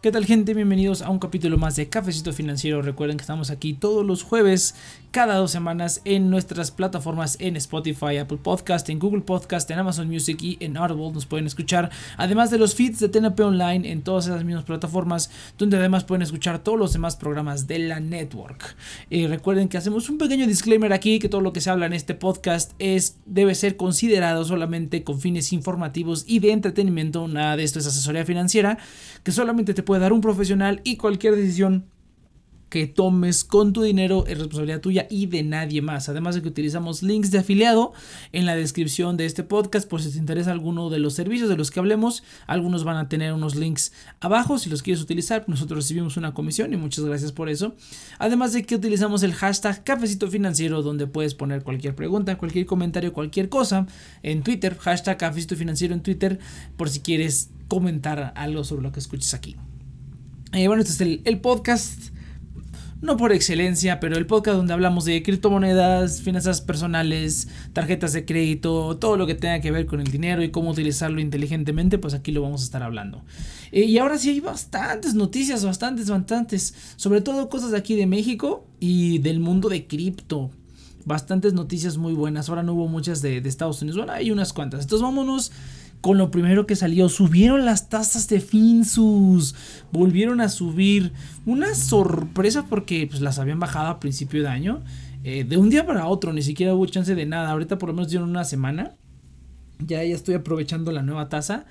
¿Qué tal gente? Bienvenidos a un capítulo más de Cafecito Financiero. Recuerden que estamos aquí todos los jueves, cada dos semanas, en nuestras plataformas en Spotify, Apple Podcast, en Google Podcast, en Amazon Music y en Audible. Nos pueden escuchar, además de los feeds de TNP Online en todas esas mismas plataformas, donde además pueden escuchar todos los demás programas de la network. Y recuerden que hacemos un pequeño disclaimer aquí, que todo lo que se habla en este podcast es, debe ser considerado solamente con fines informativos y de entretenimiento. Nada de esto es asesoría financiera, que solamente te puede dar un profesional y cualquier decisión que tomes con tu dinero es responsabilidad tuya y de nadie más. Además de que utilizamos links de afiliado en la descripción de este podcast por si te interesa alguno de los servicios de los que hablemos. Algunos van a tener unos links abajo si los quieres utilizar. Nosotros recibimos una comisión y muchas gracias por eso. Además de que utilizamos el hashtag cafecito financiero donde puedes poner cualquier pregunta, cualquier comentario, cualquier cosa en Twitter. Hashtag cafecito financiero en Twitter por si quieres comentar algo sobre lo que escuches aquí. Eh, bueno, este es el, podcast, no por excelencia, pero el podcast donde hablamos de criptomonedas, finanzas personales, tarjetas de crédito, todo lo que tenga que ver con el dinero y cómo utilizarlo inteligentemente, pues aquí lo vamos a estar hablando. Eh, y ahora sí hay bastantes noticias, bastantes, bastantes, sobre todo cosas de aquí de México y del mundo de cripto. Bastantes noticias muy buenas. Ahora no hubo muchas de, de Estados Unidos. Bueno, hay unas cuantas. Entonces vámonos con lo primero que salió. Subieron las tasas de Finsus. Volvieron a subir. Una sorpresa porque pues, las habían bajado a principio de año. Eh, de un día para otro. Ni siquiera hubo chance de nada. Ahorita por lo menos dieron una semana. Ya, ya estoy aprovechando la nueva tasa.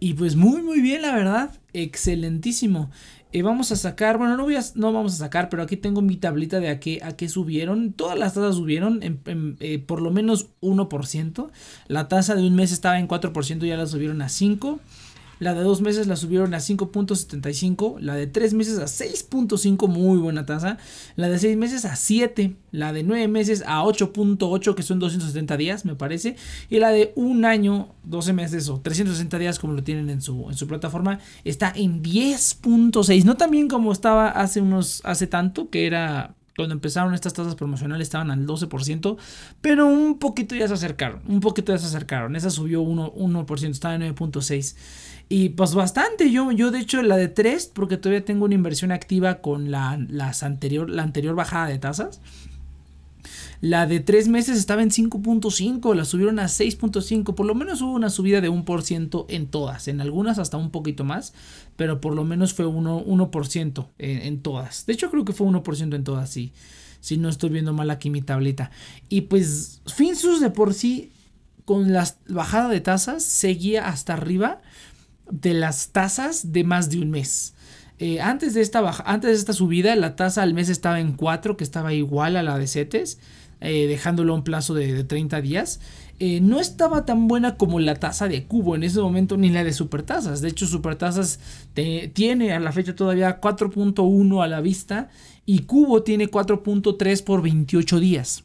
Y pues muy muy bien la verdad. Excelentísimo. Eh, vamos a sacar, bueno, no, voy a, no vamos a sacar, pero aquí tengo mi tablita de a qué, a qué subieron. Todas las tasas subieron en, eh, por lo menos 1%. La tasa de un mes estaba en 4%, ya la subieron a 5%. La de dos meses la subieron a 5.75. La de tres meses a 6.5, muy buena tasa. La de seis meses a 7. La de nueve meses a 8.8, que son 270 días, me parece. Y la de un año, 12 meses o 360 días, como lo tienen en su, en su plataforma, está en 10.6. No tan bien como estaba hace unos, hace tanto, que era cuando empezaron estas tasas promocionales estaban al 12%, pero un poquito ya se acercaron, un poquito ya se acercaron. Esa subió 1%, 1% estaba en 9.6%. Y pues bastante, yo, yo de hecho la de 3, porque todavía tengo una inversión activa con la, las anterior, la anterior bajada de tasas. La de 3 meses estaba en 5.5, la subieron a 6.5, por lo menos hubo una subida de 1% en todas, en algunas hasta un poquito más, pero por lo menos fue 1%, 1% en, en, todas. De hecho creo que fue 1% en todas, sí. Si no estoy viendo mal aquí mi tablita. Y pues Finsus de por sí, con la bajada de tasas, seguía hasta arriba de las tasas de más de un mes. Eh, antes, de esta baja, antes de esta subida, la tasa al mes estaba en 4, que estaba igual a la de CETES, eh, dejándolo a un plazo de, 30 días. Eh, no estaba tan buena como la tasa de cubo en ese momento, ni la de supertasas. De hecho, supertasas tiene a la fecha todavía 4.1 a la vista y cubo tiene 4.3 por 28 días.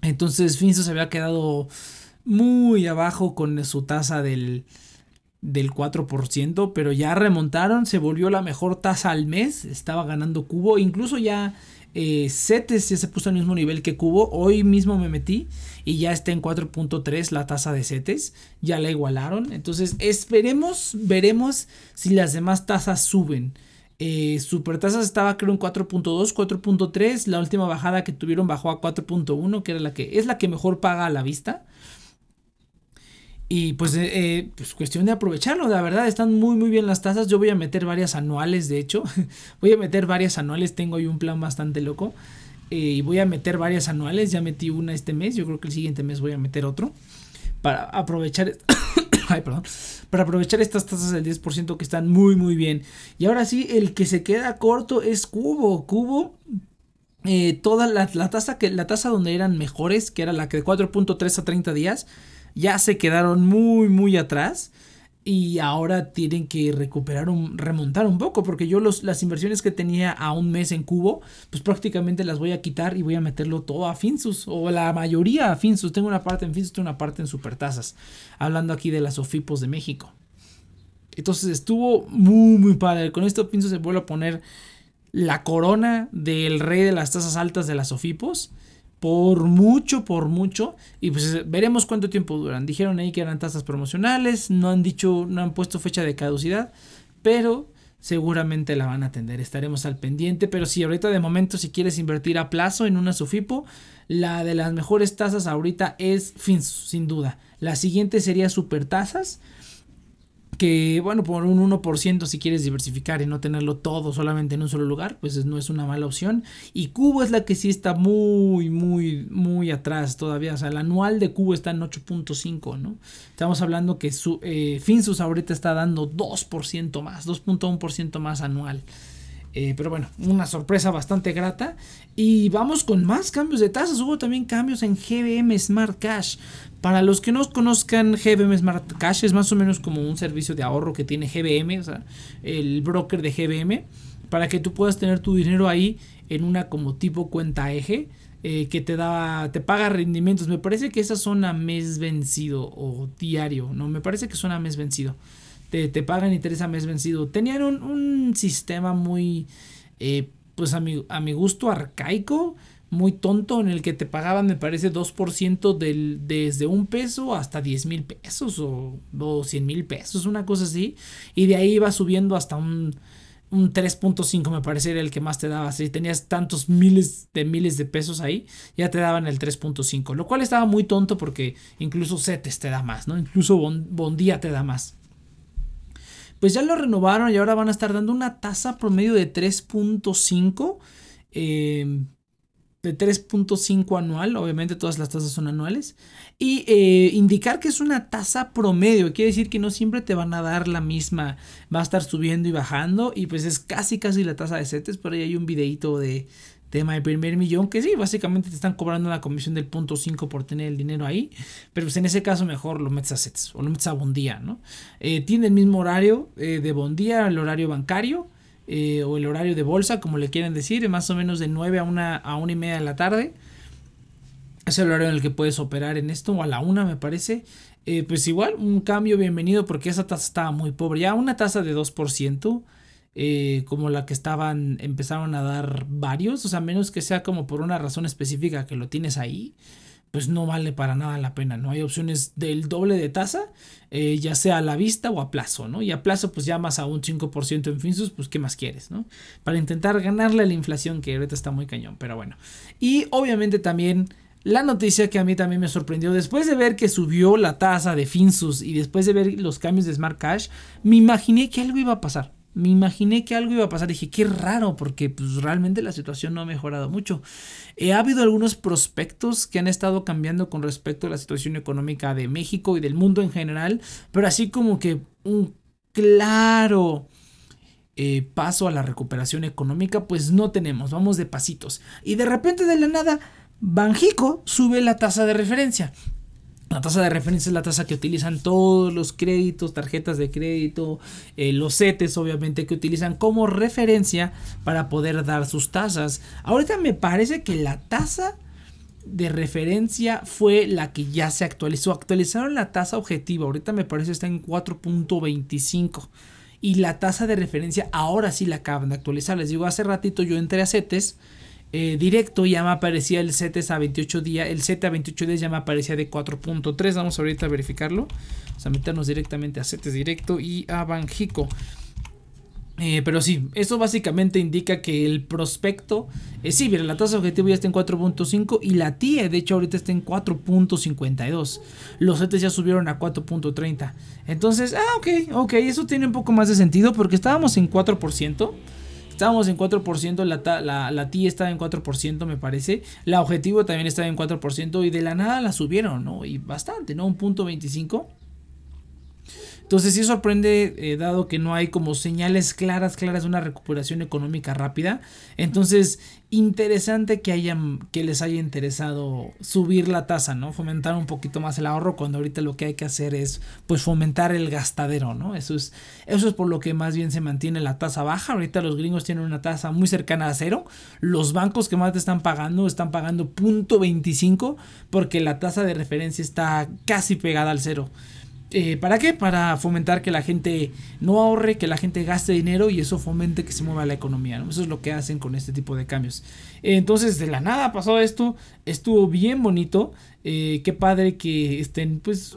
Entonces, Finso se había quedado muy abajo con su tasa del, del 4%, pero ya remontaron, se volvió la mejor tasa al mes, estaba ganando Cubo, incluso ya eh, CETES ya se puso al mismo nivel que Cubo, hoy mismo me metí y ya está en 4.3 la tasa de CETES, ya la igualaron, entonces esperemos, veremos si las demás tasas suben. Eh, super tasas estaba creo en 4.2, 4.3, la última bajada que tuvieron bajó a 4.1, que era la que es la que mejor paga a la vista. Y pues, eh, eh, pues, cuestión de aprovecharlo, la verdad, están muy muy bien las tasas. Yo voy a meter varias anuales, de hecho. voy a meter varias anuales, tengo ahí un plan bastante loco. Eh, y voy a meter varias anuales, ya metí una este mes, yo creo que el siguiente mes voy a meter otro. Para aprovechar... Ay, perdón. Para aprovechar estas tasas del 10% que están muy muy bien. Y ahora sí, el que se queda corto es Cubo. Cubo toda la, la, tasa que la tasa donde eran mejores, que era la que de 4.3 a 30 días, ya se quedaron muy, muy atrás y ahora tienen que recuperar un, remontar un poco porque yo los, las inversiones que tenía a un mes en cubo pues prácticamente las voy a quitar y voy a meterlo todo a Finsus o la mayoría a Finsus. Tengo una parte en Finsus tengo una parte en Supertasas hablando aquí de las Ofipos de México. Entonces estuvo muy muy padre. Con esto Finsus se vuelve a poner la corona del rey de las tasas altas de las Ofipos por mucho, por mucho. Y pues veremos cuánto tiempo duran. Dijeron ahí que eran tasas promocionales, no han dicho, no han puesto fecha de caducidad, pero seguramente la van a atender. Estaremos al pendiente. Pero si ahorita de momento, si quieres invertir a plazo en una Sufipo, la de las mejores tasas ahorita es Finsus, sin duda. La siguiente sería Super Tasas que bueno, por un 1% si quieres diversificar y no tenerlo todo solamente en un solo lugar, pues no es una mala opción. Y Cubo es la que sí está muy, muy, muy atrás todavía. O sea, el anual de Cubo está en 8.5, ¿no? Estamos hablando que su, eh, Finsus ahorita está dando 2% más, 2.1% más anual. Eh, pero bueno, una sorpresa bastante grata. Y vamos con más cambios de tasas. Hubo también cambios en GBM Smart Cash. Para los que no conozcan, GBM Smart Cash es más o menos como un servicio de ahorro que tiene GBM, o sea, el broker de GBM, para que tú puedas tener tu dinero ahí en una como tipo cuenta eje. Eh, que te da, te paga rendimientos. Me parece que esas son a mes vencido o diario. No, me parece que son a mes vencido. Te, te pagan interés a mes vencido. Tenían un, sistema muy, eh, pues a mi, a mi gusto, arcaico muy tonto en el que te pagaban, me parece, 2% del, desde un peso hasta 10 mil pesos o, o 100 mil pesos, una cosa así. Y de ahí iba subiendo hasta un, un 3.5 me parece era el que más te daba. Si tenías tantos miles de miles de pesos ahí, ya te daban el 3.5. Lo cual estaba muy tonto porque incluso CETES te da más, ¿no? Incluso Bondía te da más. Pues ya lo renovaron y ahora van a estar dando una tasa promedio de 3.5. Eh, de 3.5 anual, obviamente todas las tasas son anuales, y eh, indicar que es una tasa promedio, quiere decir que no siempre te van a dar la misma, va a estar subiendo y bajando, y pues es casi casi la tasa de CETES, por ahí hay un videito de tema de primer millón, que sí, básicamente te están cobrando una comisión del punto 5 por tener el dinero ahí, pero pues en ese caso mejor lo metes a CETES o lo metes a Bondía, ¿no? Eh, tiene el mismo horario eh, de Bondía, el horario bancario, eh, o el horario de bolsa, como le quieren decir, más o menos de 9 a 1 a una y media de la tarde. Es el horario en el que puedes operar en esto, o a la 1 me parece. Eh, pues igual, un cambio bienvenido porque esa tasa estaba muy pobre. Ya una tasa de 2%, eh, como la que estaban, empezaron a dar varios, o sea, menos que sea como por una razón específica que lo tienes ahí pues no vale para nada la pena, ¿no? Hay opciones del doble de tasa, eh, ya sea a la vista o a plazo, ¿no? Y a plazo pues ya más a un 5% en Finsus, pues ¿qué más quieres, ¿no? Para intentar ganarle a la inflación que ahorita está muy cañón, pero bueno. Y obviamente también la noticia que a mí también me sorprendió, después de ver que subió la tasa de Finsus y después de ver los cambios de Smart Cash, me imaginé que algo iba a pasar me imaginé que algo iba a pasar. Dije, qué raro, porque pues, realmente la situación no ha mejorado mucho. Eh, ha habido algunos prospectos que han estado cambiando con respecto a la situación económica de México y del mundo en general, pero así como que un claro eh, paso a la recuperación económica, pues no tenemos, vamos de pasitos. Y de repente de la nada, Banjico sube la tasa de referencia. La tasa de referencia es la tasa que utilizan todos los créditos, tarjetas de crédito, eh, los CETES obviamente que utilizan como referencia para poder dar sus tasas. Ahorita me parece que la tasa de referencia fue la que ya se actualizó. Actualizaron la tasa objetiva, ahorita me parece está en 4.25. Y la tasa de referencia ahora sí la acaban de actualizar. Les digo, hace ratito yo entré a CETES eh, directo ya me aparecía el CETES a 28 días, el CETE a 28 días ya me aparecía de 4.3, vamos ahorita a verificarlo, vamos a meternos directamente a CETES directo y a Banjico. Eh, pero sí, eso básicamente indica que el prospecto, eh, sí, mira, la tasa objetivo ya está en 4.5 y la TIE, de hecho, ahorita está en 4.52. Los CETES ya subieron a 4.30. Entonces, ah, ok, ok, eso tiene un poco más de sentido porque estábamos en 4%. Estábamos en 4%, la, la, la TI estaba en 4%, me parece. La objetivo también estaba en 4% y de la nada la subieron, ¿no? Y bastante, ¿no? Un punto 25. Entonces sí sorprende, eh, dado que no hay como señales claras, claras de una recuperación económica rápida. Entonces, interesante que, hayan, que les haya interesado subir la tasa, ¿no? Fomentar un poquito más el ahorro cuando ahorita lo que hay que hacer es pues fomentar el gastadero, ¿no? Eso es, eso es por lo que más bien se mantiene la tasa baja. Ahorita los gringos tienen una tasa muy cercana a cero. Los bancos que más te están pagando están pagando punto .25 porque la tasa de referencia está casi pegada al cero. Eh, ¿Para qué? Para fomentar que la gente no ahorre, que la gente gaste dinero y eso fomente que se mueva la economía. Eso es lo que hacen con este tipo de cambios. entonces, de la nada pasó esto, estuvo bien bonito. Eh, qué padre que estén, pues,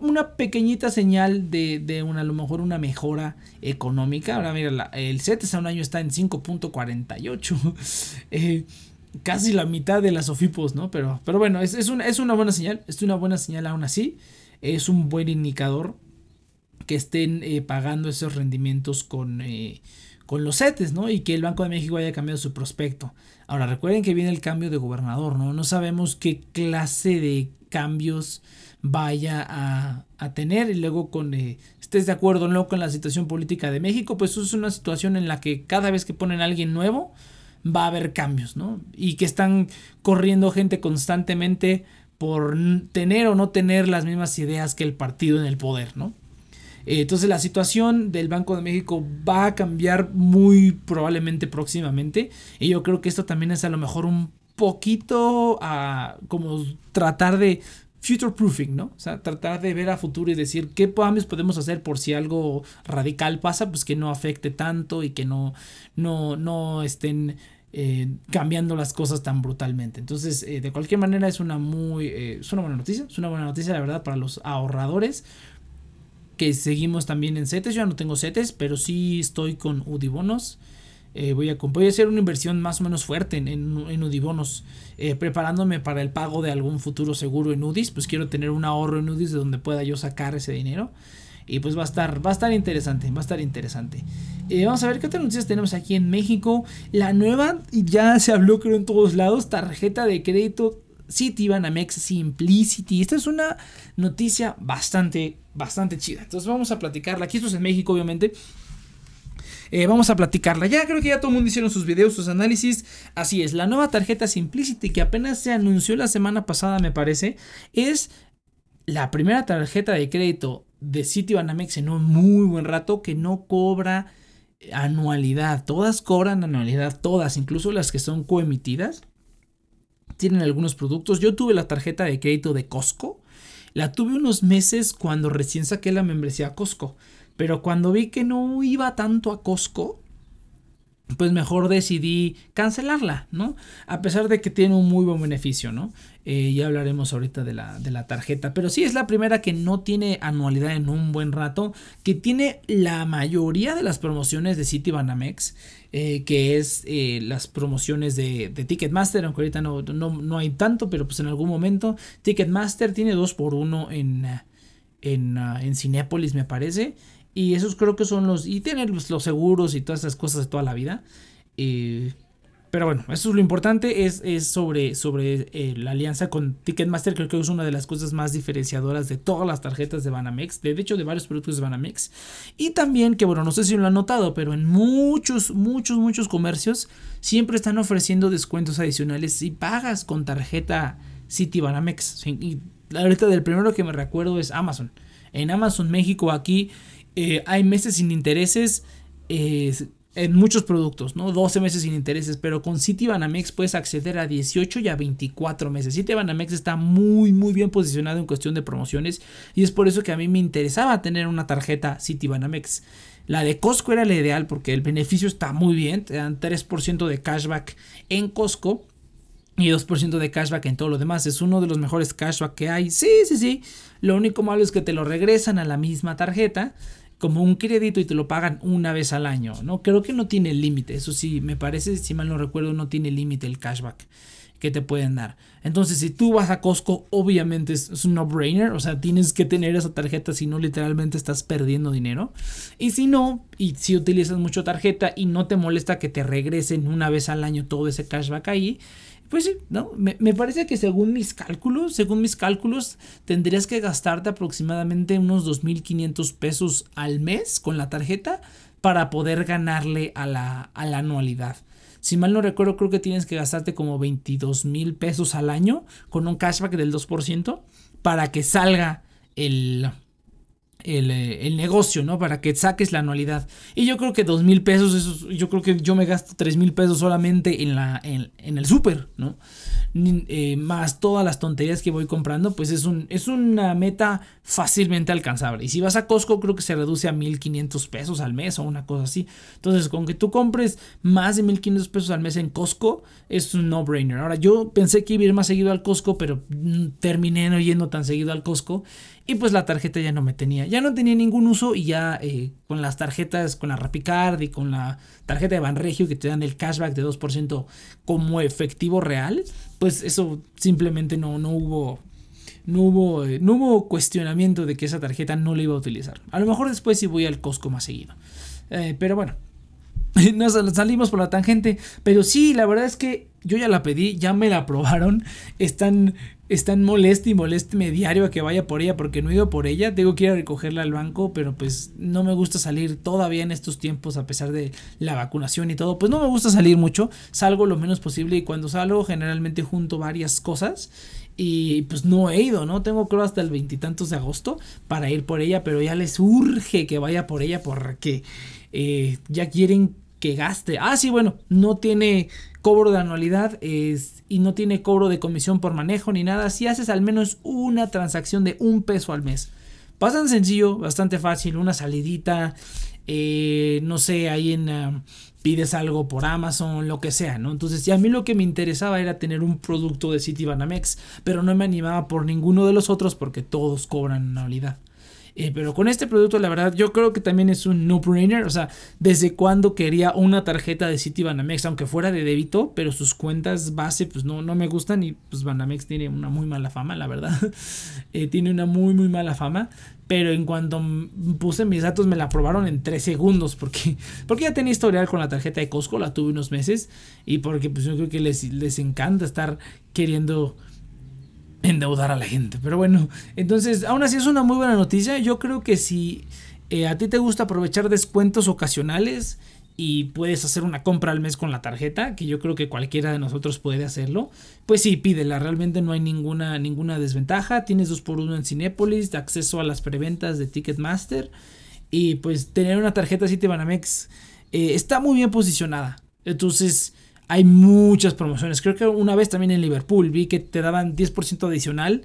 una, pequeñita señal de, una, a lo mejor una mejora económica. Ahora, mira, el CETES a un año está en 5.48. eh, casi la mitad de las OFIPOS, ¿no? Pero, pero bueno, es, es, una, es una buena señal, es una buena señal aún así es un buen indicador que estén eh, pagando esos rendimientos con, eh, con los CETES, ¿no? Y que el Banco de México haya cambiado su prospecto. Ahora, recuerden que viene el cambio de gobernador, ¿no? No sabemos qué clase de cambios vaya a, tener y luego con eh, estés de acuerdo o no con la situación política de México, pues es una situación en la que cada vez que ponen a alguien nuevo va a haber cambios, ¿no? Y que están corriendo gente constantemente por tener o no tener las mismas ideas que el partido en el poder, ¿no? Eh, entonces la situación del Banco de México va a cambiar muy probablemente próximamente y yo creo que esto también es a lo mejor un poquito a como tratar de future proofing, ¿no? O sea, tratar de ver a futuro y decir qué podemos hacer por si algo radical pasa, pues que no afecte tanto y que no, no, no estén eh, cambiando las cosas tan brutalmente. Entonces, eh, de cualquier manera, es una muy. Eh, es una buena noticia. Es una buena noticia, la verdad, para los ahorradores. Que seguimos también en CETES. Yo ya no tengo CETES, pero sí estoy con Udibonos. voy, a, voy a hacer una inversión más o menos fuerte en, en, Udibonos. preparándome para el pago de algún futuro seguro en UDIs. Pues quiero tener un ahorro en UDIs de donde pueda yo sacar ese dinero. Y pues va a estar, va a estar interesante, va a estar interesante. Eh, vamos a ver qué otras noticias tenemos aquí en México. La nueva, y ya se habló creo en todos lados, tarjeta de crédito Citibanamex Simplicity. Esta es una noticia bastante, bastante chida. Entonces vamos a platicarla. Aquí esto es en México, obviamente. Eh, vamos a platicarla. Ya creo que ya todo el mundo hicieron sus videos, sus análisis. Así es, la nueva tarjeta Simplicity que apenas se anunció la semana pasada, me parece, es la primera tarjeta de crédito de Citibanamex en un muy buen rato que no cobra anualidad. Todas cobran anualidad, todas, incluso las que son coemitidas. Tienen algunos productos. Yo tuve la tarjeta de crédito de Costco. La tuve unos meses cuando recién saqué la membresía a Costco. Pero cuando vi que no iba tanto a Costco, pues mejor decidí cancelarla, ¿no? A pesar de que tiene un muy buen beneficio, ¿no? Eh, ya hablaremos ahorita de la, de la, tarjeta. Pero sí es la primera que no tiene anualidad en un buen rato. Que tiene la mayoría de las promociones de Citibanamex. Eh, que es eh, las promociones de, Ticketmaster. Aunque ahorita no, no, hay tanto. Pero pues en algún momento. Ticketmaster tiene 2x1 en, en, en Cinépolis me parece. Y esos creo que son los. Y tener los, seguros y todas esas cosas de toda la vida. Eh, pero bueno, eso es lo importante. Es, es sobre, sobre eh, la alianza con Ticketmaster. Creo que es una de las cosas más diferenciadoras de todas las tarjetas de Banamex. De hecho, de varios productos de Banamex. Y también, que bueno, no sé si lo han notado, pero en muchos, muchos, muchos comercios siempre están ofreciendo descuentos adicionales si pagas con tarjeta City Banamex. Y ahorita del primero que me recuerdo es Amazon. En Amazon México aquí eh, hay meses sin intereses eh, en muchos productos, ¿no? 12 meses sin intereses, pero con Citibanamex puedes acceder a 18 y a 24 meses. Citibanamex está muy, muy bien posicionado en cuestión de promociones y es por eso que a mí me interesaba tener una tarjeta Citibanamex. La de Costco era la ideal porque el beneficio está muy bien, te dan 3% de cashback en Costco y 2% de cashback en todo lo demás. Es uno de los mejores cashback que hay. Sí, sí, sí. Lo único malo es que te lo regresan a la misma tarjeta como un crédito y te lo pagan una vez al año, ¿no? Creo que no tiene límite, eso sí, me parece, si mal no recuerdo, no tiene límite el cashback que te pueden dar. Entonces, si tú vas a Costco, obviamente es, un no-brainer, o sea, tienes que tener esa tarjeta, si no, literalmente estás perdiendo dinero. Y si no, y si utilizas mucho tarjeta y no te molesta que te regresen una vez al año todo ese cashback ahí, pues sí, ¿no? Me, parece que según mis cálculos, según mis cálculos, tendrías que gastarte aproximadamente unos 2.500 pesos al mes con la tarjeta para poder ganarle a la, a la anualidad. Si mal no recuerdo, creo que tienes que gastarte como 22 mil pesos al año con un cashback del 2% para que salga el, eh, el, negocio, ¿no? Para que saques la anualidad. Y yo creo que dos mil pesos, eso, yo creo que yo me gasto tres mil pesos solamente en, la, en, el súper, ¿no? Eh, más todas las tonterías que voy comprando, pues es, un, es una meta fácilmente alcanzable. Y si vas a Costco, creo que se reduce a 1500 pesos al mes o una cosa así. Entonces, con que tú compres más de 1500 pesos al mes en Costco, es un no-brainer. Ahora, yo pensé que iba ir más seguido al Costco, pero mm, terminé no yendo tan seguido al Costco. Y pues la tarjeta ya no me tenía, ya no tenía ningún uso y ya eh, con las tarjetas, con la Rapicard y con la tarjeta de Banregio que te dan el cashback de 2% como efectivo real, pues eso simplemente no, no hubo... No hubo, eh, no hubo cuestionamiento de que esa tarjeta no la iba a utilizar. A lo mejor después sí voy al Costco más seguido. Eh, pero bueno, nos salimos por la tangente. Pero sí, la verdad es que yo ya la pedí, ya me la aprobaron. Están están moleste y moleste diario a que vaya por ella porque no he ido por ella. Tengo que ir a recogerla al banco, pero pues no me gusta salir todavía en estos tiempos a pesar de la vacunación y todo. Pues no me gusta salir mucho, salgo lo menos posible y cuando salgo generalmente junto varias cosas y pues no he ido, ¿no? Tengo creo hasta el veintitantos de agosto para ir por ella, pero ya les urge que vaya por ella porque eh, ya quieren que gaste. Ah, sí, bueno, no tiene cobro de anualidad es, y no tiene cobro de comisión por manejo ni nada. Si haces al menos una transacción de un peso al mes. Bastante sencillo, bastante fácil, una salidita, eh, no sé, ahí en... Ah, pides algo por Amazon, lo que sea, ¿no? Entonces, ya a mí lo que me interesaba era tener un producto de Citibanamex, pero no me animaba por ninguno de los otros porque todos cobran anualidad. Eh, pero con este producto, la verdad, yo creo que también es un no-brainer. O sea, desde cuando quería una tarjeta de City Banamex, aunque fuera de débito, pero sus cuentas base, pues no, no me gustan. Y pues Banamex tiene una muy mala fama, la verdad. Eh, tiene una muy, muy mala fama. Pero en cuanto puse mis datos, me la aprobaron en 3 segundos. Porque, porque ya tenía historial con la tarjeta de Costco, la tuve unos meses. Y porque pues yo creo que les, les encanta estar queriendo endeudar a la gente. Pero bueno, entonces, aún así es una muy buena noticia. Yo creo que si eh, a ti te gusta aprovechar descuentos ocasionales y puedes hacer una compra al mes con la tarjeta, que yo creo que cualquiera de nosotros puede hacerlo, pues sí, pídela. Realmente no hay ninguna, ninguna desventaja. Tienes 2x1 en Cinépolis, acceso a las preventas de Ticketmaster. Y pues tener una tarjeta Citibanamex eh, está muy bien posicionada. Entonces, hay muchas promociones. Creo que una vez también en Liverpool vi que te daban 10% adicional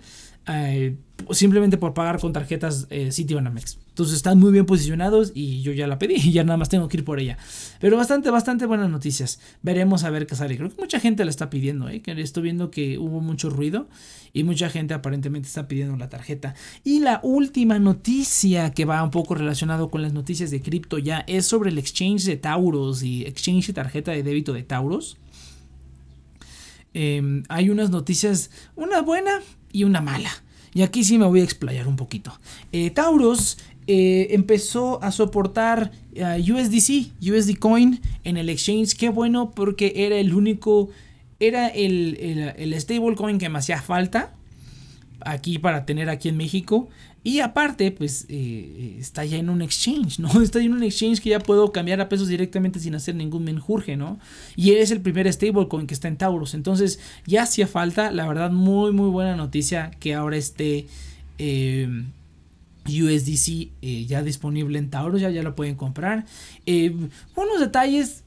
eh, simplemente por pagar con tarjetas eh, Citibanamex. Entonces están muy bien posicionados y yo ya la pedí y ya nada más tengo que ir por ella. Pero bastante, bastante buenas noticias. Veremos a ver qué sale. Creo que mucha gente la está pidiendo, ¿eh? estoy viendo que hubo mucho ruido y mucha gente aparentemente está pidiendo la tarjeta. Y la última noticia que va un poco relacionado con las noticias de cripto ya es sobre el exchange de Tauros y exchange de tarjeta de débito de Tauros. Em, hay unas noticias, una buena y una mala. Y aquí sí me voy a explayar un poquito. Eh, Tauros eh, empezó a soportar USDC, USD Coin en el exchange. Qué bueno porque era el único, era el, el, stablecoin que me hacía falta aquí para tener aquí en México. Y aparte, pues eh, está ya en un exchange, ¿no? Está en un exchange que ya puedo cambiar a pesos directamente sin hacer ningún menjurje, ¿no? Y es el primer stablecoin que está en Taurus. Entonces, ya hacía falta, la verdad, muy, muy buena noticia que ahora esté eh, USDC eh, ya disponible en Taurus, ya, ya lo pueden comprar. unos detalles,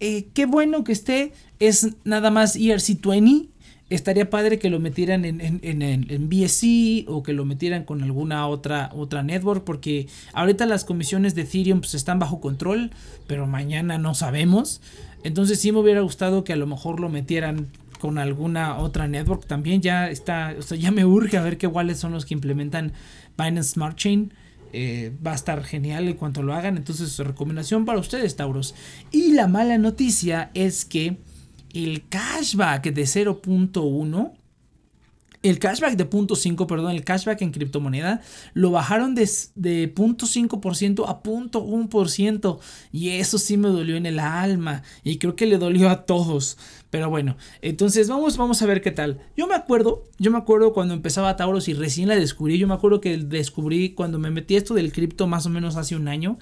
qué bueno que esté, es nada más ERC20 estaría padre que lo metieran en, en, en, en, BSC o que lo metieran con alguna otra, otra network, porque ahorita las comisiones de Ethereum pues, están bajo control, pero mañana no sabemos. Entonces sí me hubiera gustado que a lo mejor lo metieran con alguna otra network también. Ya está, o sea, ya me urge a ver qué cuáles son los que implementan Binance Smart Chain. Eh, va a estar genial en cuanto lo hagan. Entonces, recomendación para ustedes, Tauros. Y la mala noticia es que el cashback de 0.1 el cashback de 0.5, perdón, el cashback en criptomoneda lo bajaron de, de 0.5% a 0.1% y eso sí me dolió en el alma y creo que le dolió a todos. Pero bueno, entonces vamos, vamos a ver qué tal. Yo me acuerdo, yo me acuerdo cuando empezaba Tauros y recién la descubrí, yo me acuerdo que descubrí cuando me metí esto del cripto más o menos hace un año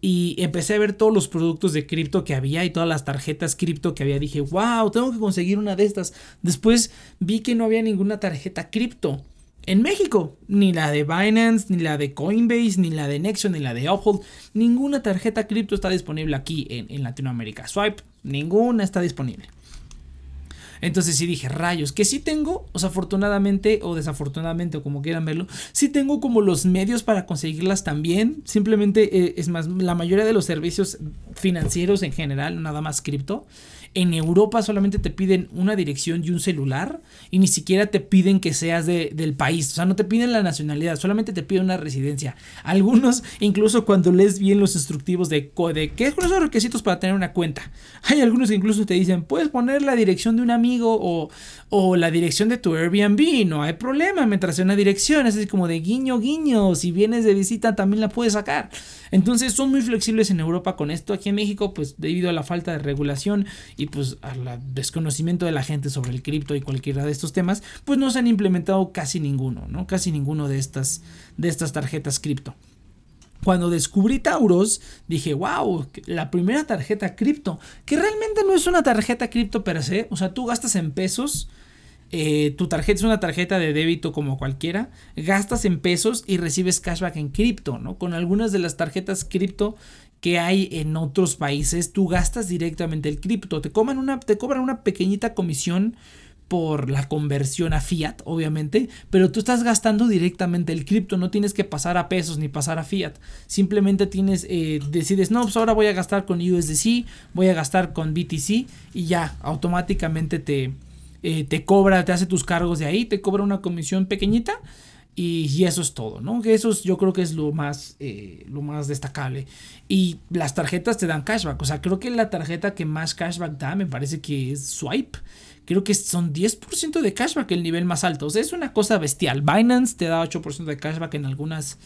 y empecé a ver todos los productos de cripto que había y todas las tarjetas cripto que había. Dije, wow, tengo que conseguir una de estas. Después vi que no había ninguna tarjeta cripto. en México. Ni la de Binance, ni la de Coinbase, ni la de Nexo, ni la de Uphold. Ninguna tarjeta cripto está disponible aquí en, en Latinoamérica. Swipe, ninguna está disponible. Entonces sí dije, rayos, que sí tengo, o sea, afortunadamente o desafortunadamente o como quieran verlo, sí tengo como los medios para conseguirlas también. Simplemente, eh, es más, la mayoría de los servicios financieros en general, nada más cripto, en Europa solamente te piden una dirección y un celular y ni siquiera te piden que seas de, del país. O sea, no te piden la nacionalidad, solamente te piden una residencia. Algunos, incluso cuando lees bien los instructivos de, de qué son los requisitos para tener una cuenta, hay algunos que incluso te dicen, puedes poner la dirección de un amigo o, o la dirección de tu Airbnb, no hay problema mientras sea una dirección. Es así como de guiño, guiño. Si vienes de visita también la puedes sacar. Entonces son muy flexibles en Europa con esto. Aquí en México, pues debido a la falta de regulación y pues al desconocimiento de la gente sobre el cripto y cualquiera de estos temas, pues no se han implementado casi ninguno, ¿no? Casi ninguno de estas, de estas tarjetas cripto. Cuando descubrí Tauros, dije, wow, la primera tarjeta cripto, que realmente no es una tarjeta cripto per se, o sea, tú gastas en pesos, eh, tu tarjeta es una tarjeta de débito como cualquiera, gastas en pesos y recibes cashback en cripto, ¿no? Con algunas de las tarjetas cripto que hay en otros países, tú gastas directamente el cripto, te, una, te cobran una pequeñita comisión por la conversión a fiat, obviamente, pero tú estás gastando directamente el cripto, no tienes que pasar a pesos ni pasar a fiat, simplemente tienes, eh, decides, no, pues ahora voy a gastar con USDC, voy a gastar con BTC y ya, automáticamente te, eh, te cobra, te hace tus cargos de ahí, te cobra una comisión pequeñita y, eso es todo, ¿no? Eso yo creo que es lo más, eh, lo más destacable. Y las tarjetas te dan cashback, o sea, creo que la tarjeta que más cashback da me parece que es Swipe. Creo que son 10% de cashback el nivel más alto. O sea, es una cosa bestial. Binance te da 8% de cashback en algunas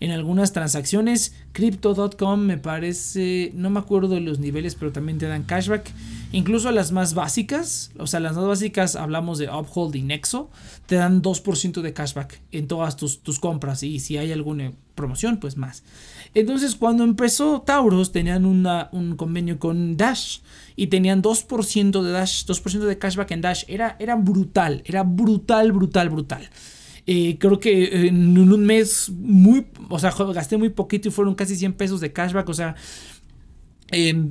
en algunas transacciones. Crypto.com me parece, no me acuerdo de los niveles, pero también te dan cashback. Incluso las más básicas, o sea, las más básicas hablamos de Uphold y Nexo, te dan 2% de cashback en todas tus, tus compras y si hay alguna promoción, pues más. Entonces, cuando empezó Tauros, tenían una, un convenio con Dash y tenían 2% de Dash, 2% de cashback en Dash. Era, era brutal, era brutal, brutal, brutal. Eh, creo que en un mes muy, o sea, gasté muy poquito y fueron casi 100 pesos de cashback, o sea,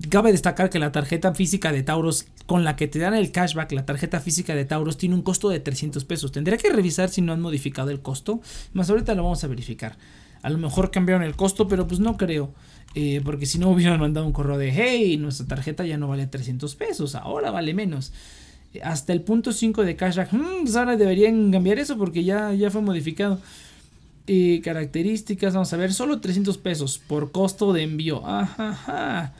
cabe destacar que la tarjeta física de Tauros con la que te dan el cashback, la tarjeta física de Tauros tiene un costo de 300 pesos. Tendría que revisar si no han modificado el costo, más ahorita lo vamos a verificar. A lo mejor cambiaron el costo, pero pues no creo. Eh, porque si no hubieran mandado un correo de hey, nuestra tarjeta ya no vale 300 pesos, ahora vale menos hasta el punto 5 de cashback. Hmm, ahora deberían cambiar eso porque ya, ya fue modificado. Eh, características, vamos a ver, solo 300 pesos por costo de envío. Ajá,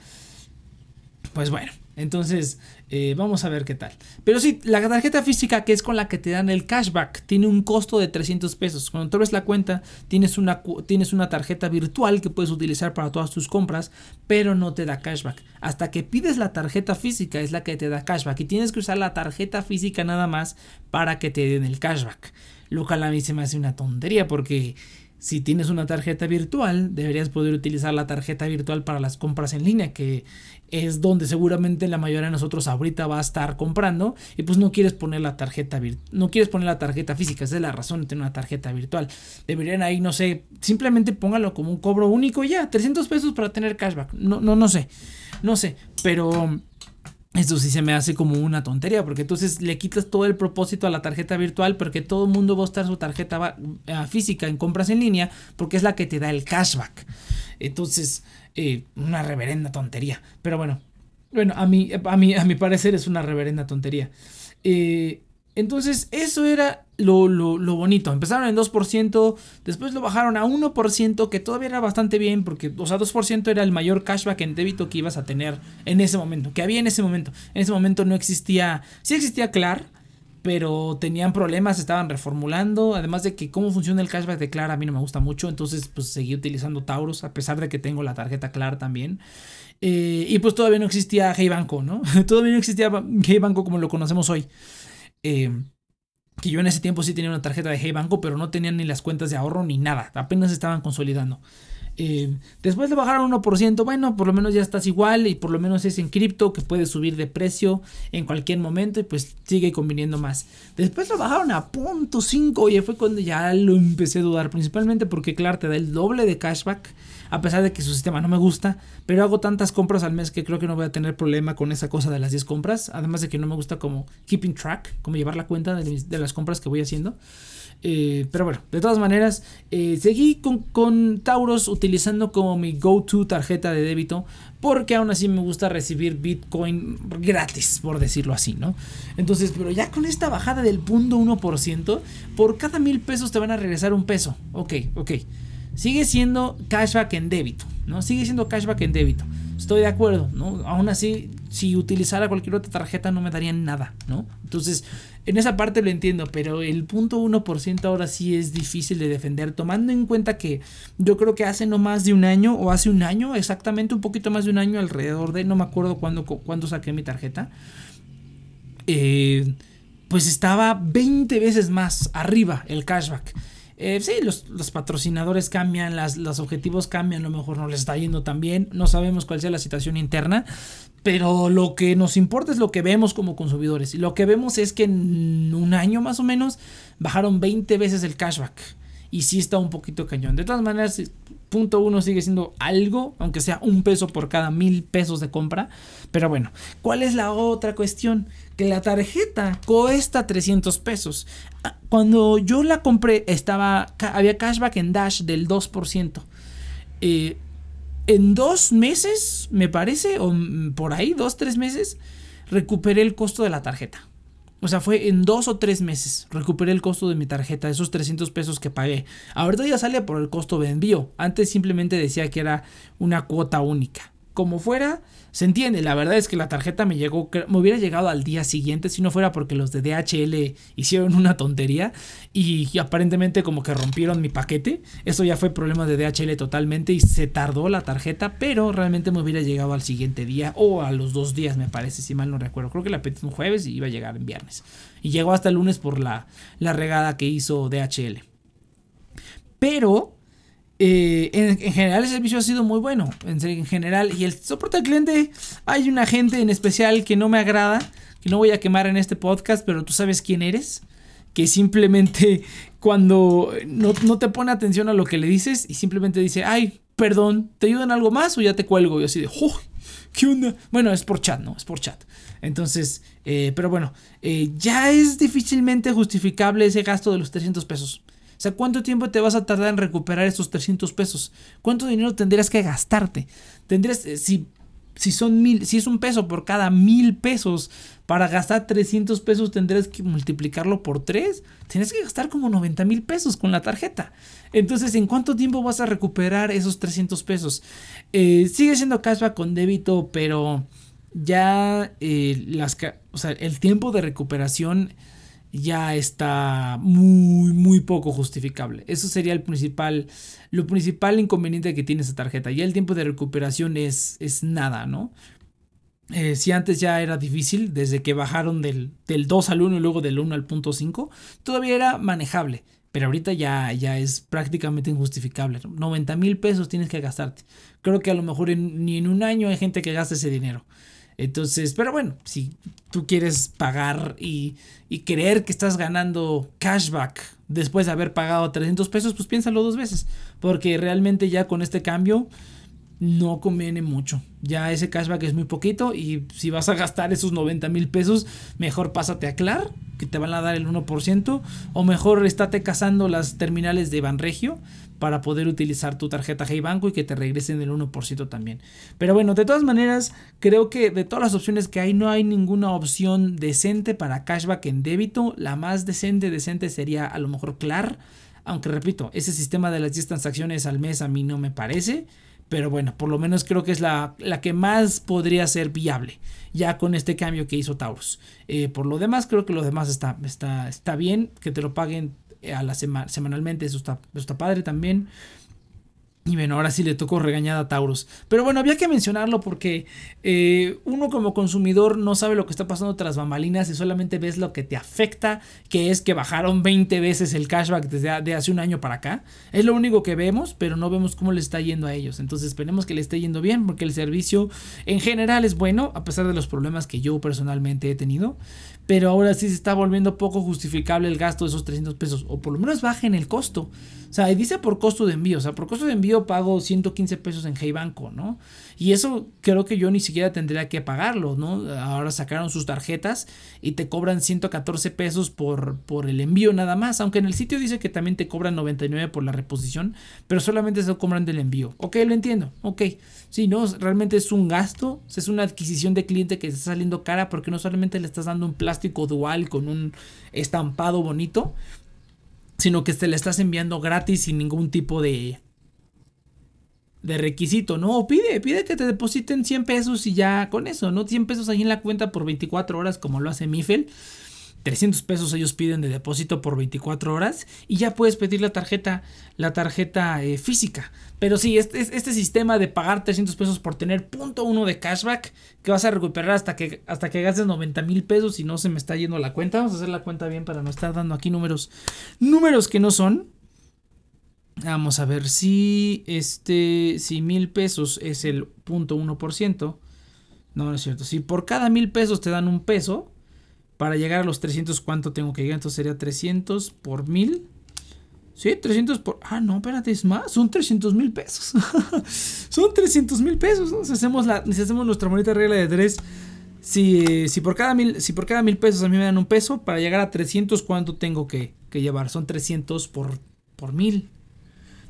Pues bueno, entonces, eh, vamos a ver qué tal. Pero sí, la tarjeta física que es con la que te dan el cashback tiene un costo de 300 pesos. Cuando tú abres la cuenta, tienes una, tienes una tarjeta virtual que puedes utilizar para todas tus compras, pero no te da cashback. Hasta que pides la tarjeta física es la que te da cashback. Y tienes que usar la tarjeta física nada más para que te den el cashback. Lo cual a mí se me hace una tontería porque si tienes una tarjeta virtual, deberías poder utilizar la tarjeta virtual para las compras en línea, que es donde seguramente la mayoría de nosotros ahorita va a estar comprando y pues no quieres poner la tarjeta no quieres poner la tarjeta física, esa es la razón de tener una tarjeta virtual. Deberían ahí, no sé, simplemente póngalo como un cobro único y ya, 300 pesos para tener cashback. No no no sé. No sé, pero esto sí se me hace como una tontería, porque entonces le quitas todo el propósito a la tarjeta virtual, porque todo el mundo va a estar su tarjeta eh, física en compras en línea, porque es la que te da el cashback. Entonces, eh, una reverenda tontería. Pero bueno, bueno, a mí, a mí, a mi parecer es una reverenda tontería. Eh, entonces, eso era lo, bonito. Empezaron en 2%, después lo bajaron a 1%, que todavía era bastante bien, porque, o sea, 2% era el mayor cashback en débito que ibas a tener en ese momento, que había en ese momento. En ese momento no existía, sí existía Clar, pero tenían problemas, estaban reformulando, además de que cómo funciona el cashback de Clar a mí no me gusta mucho, entonces pues seguí utilizando Tauros, a pesar de que tengo la tarjeta Clar también. Eh, y pues todavía no existía Hey Banco, ¿no? todavía no existía Hey Banco como lo conocemos hoy. Em, que yo en ese tiempo sí tenía una tarjeta de Hey Banco, pero no tenían ni las cuentas de ahorro ni nada, apenas estaban consolidando. Eh, después de bajar un 1%, bueno, por lo menos ya estás igual y por lo menos es en cripto que puede subir de precio en cualquier momento y pues sigue conviniendo más. Después lo bajaron a .5 y fue cuando ya lo empecé a dudar, principalmente porque claro, te da el doble de cashback a pesar de que su sistema no me gusta, pero hago tantas compras al mes que creo que no voy a tener problema con esa cosa de las 10 compras, además de que no me gusta como keeping track, como llevar la cuenta de las compras que voy haciendo. Eh, pero bueno, de todas maneras, eh, seguí con, con, Tauros utilizando como mi go-to tarjeta de débito. Porque aún así me gusta recibir Bitcoin gratis, por decirlo así, ¿no? Entonces, pero ya con esta bajada del punto 1%, por cada mil pesos te van a regresar un peso. Ok, ok. Sigue siendo cashback en débito, ¿no? Sigue siendo cashback en débito. Estoy de acuerdo, ¿no? Aún así, si utilizara cualquier otra tarjeta no me darían nada, ¿no? Entonces, en esa parte lo entiendo, pero el punto 1% ahora sí es difícil de defender, tomando en cuenta que yo creo que hace no más de un año, o hace un año, exactamente un poquito más de un año, alrededor de, no me acuerdo cuándo, cuándo saqué mi tarjeta, eh, pues estaba 20 veces más arriba el cashback. Eh, sí, los, patrocinadores cambian, las, los objetivos cambian, a lo mejor no les está yendo tan bien, no sabemos cuál sea la situación interna, pero lo que nos importa es lo que vemos como consumidores. Y lo que vemos es que en un año más o menos bajaron 20 veces el cashback. Y sí está un poquito cañón. De todas maneras, punto uno sigue siendo algo, aunque sea un peso por cada mil pesos de compra. Pero bueno, ¿cuál es la otra cuestión? Que la tarjeta cuesta 300 pesos. Ah, cuando yo la compré, estaba, había cashback en Dash del 2%. Eh, en dos meses, me parece, o por ahí, dos, tres meses, recuperé el costo de la tarjeta. O sea, fue en dos o tres meses. Recuperé el costo de mi tarjeta, esos 300 pesos que pagué. Ahorita ya sale por el costo de envío. Antes simplemente decía que era una cuota única. Como fuera, se entiende, la verdad es que la tarjeta me llegó, me hubiera llegado al día siguiente si no fuera porque los de DHL hicieron una tontería y, aparentemente como que rompieron mi paquete. Eso ya fue problema de DHL totalmente y se tardó la tarjeta, pero realmente me hubiera llegado al siguiente día o a los dos días me parece, si mal no recuerdo. Creo que la pedí un jueves y iba a llegar en viernes. Y llegó hasta el lunes por la, la regada que hizo DHL. Pero eh, en, general el servicio ha sido muy bueno. En, general, y el soporte al cliente, hay una gente en especial que no me agrada, que no voy a quemar en este podcast, pero tú sabes quién eres. Que simplemente cuando no, te pone atención a lo que le dices y simplemente dice, ay, perdón, ¿te ayudan algo más o ya te cuelgo? Y así de, ¡oh! ¿Qué onda? Bueno, es por chat, ¿no? Es por chat. Entonces, eh, pero bueno, eh, ya es difícilmente justificable ese gasto de los 300 pesos. O sea, ¿cuánto tiempo te vas a tardar en recuperar esos 300 pesos? ¿Cuánto dinero tendrías que gastarte? Tendrías, eh, si, si son mil, si es un peso por cada mil pesos, para gastar 300 pesos tendrías que multiplicarlo por 3. Tienes que gastar como 90 mil pesos con la tarjeta. Entonces, ¿en cuánto tiempo vas a recuperar esos 300 pesos? Eh, sigue siendo cashback con débito, pero ya eh, las, o sea, el tiempo de recuperación ya está muy, muy poco justificable. Eso sería el principal, lo principal inconveniente que tiene esa tarjeta. Ya el tiempo de recuperación es, es nada, ¿no? Eh, si antes ya era difícil, desde que bajaron del, 2 al 1 y luego del 1 al punto 5, todavía era manejable. Pero ahorita ya, ya es prácticamente injustificable. 90 mil pesos tienes que gastarte. Creo que a lo mejor ni en un año hay gente que gasta ese dinero. Entonces, pero bueno, si tú quieres pagar y, creer que estás ganando cashback después de haber pagado 300 pesos, pues piénsalo dos veces. Porque realmente ya con este cambio no conviene mucho. Ya ese cashback es muy poquito y si vas a gastar esos 90 mil pesos, mejor pásate a Clar, que te van a dar el 1%, o mejor estate cazando las terminales de Banregio para poder utilizar tu tarjeta Hey Banco y que te regresen el 1% también. Pero bueno, de todas maneras, creo que de todas las opciones que hay, no hay ninguna opción decente para cashback en débito. La más decente, decente sería a lo mejor Clar. Aunque repito, ese sistema de las 10 transacciones al mes a mí no me parece. Pero bueno, por lo menos creo que es la, la que más podría ser viable ya con este cambio que hizo Taurus. Eh, por lo demás, creo que lo demás está, está, está bien, que te lo paguen a la semana semanalmente, eso está, está padre también. Y bueno, ahora sí le tocó regañada a Taurus. Pero bueno, había que mencionarlo porque eh, uno como consumidor no sabe lo que está pasando tras bambalinas y solamente ves lo que te afecta, que es que bajaron 20 veces el cashback desde de hace un año para acá. Es lo único que vemos, pero no vemos cómo le está yendo a ellos. Entonces esperemos que le esté yendo bien porque el servicio en general es bueno, a pesar de los problemas que yo personalmente he tenido. Pero ahora sí se está volviendo poco justificable el gasto de esos 300 pesos. O por lo menos bajen el costo. O sea, dice por costo de envío. O sea, por costo de envío pago 115 pesos en Hey Banco, ¿no? Y eso creo que yo ni siquiera tendría que pagarlo, ¿no? Ahora sacaron sus tarjetas y te cobran 114 pesos por, por el envío nada más. Aunque en el sitio dice que también te cobran 99 por la reposición, pero solamente se cobran del envío. Ok, lo entiendo. Ok. Sí, no, realmente es un gasto, es una adquisición de cliente que está saliendo cara porque no solamente le estás dando un plástico dual con un estampado bonito, sino que te le estás enviando gratis sin ningún tipo de de requisito, ¿no? pide, pide que te depositen 100 pesos y ya con eso, ¿no? 100 pesos ahí en la cuenta por 24 horas como lo hace Mifel. 300 pesos ellos piden de depósito por 24 horas y ya puedes pedir la tarjeta, la tarjeta eh, física. Pero sí, este, este, sistema de pagar 300 pesos por tener punto uno de cashback que vas a recuperar hasta que, hasta que gastes 90 mil pesos y no se me está yendo la cuenta. Vamos a hacer la cuenta bien para no estar dando aquí números, números que no son. Vamos a ver si este, si mil pesos es el punto uno por ciento. No, no es cierto. Si por cada mil pesos te dan un peso, para llegar a los 300, ¿cuánto tengo que llegar? Entonces sería 300 por 1000. Sí, 300 por... Ah, no, espérate, es más. Son 300 mil pesos. Son 300 mil pesos. Si, hacemos la, si hacemos nuestra bonita regla de 3, si, si, por cada mil, si por cada mil pesos a mí me dan un peso, para llegar a 300, ¿cuánto tengo que, que llevar? Son 300 por, por mil.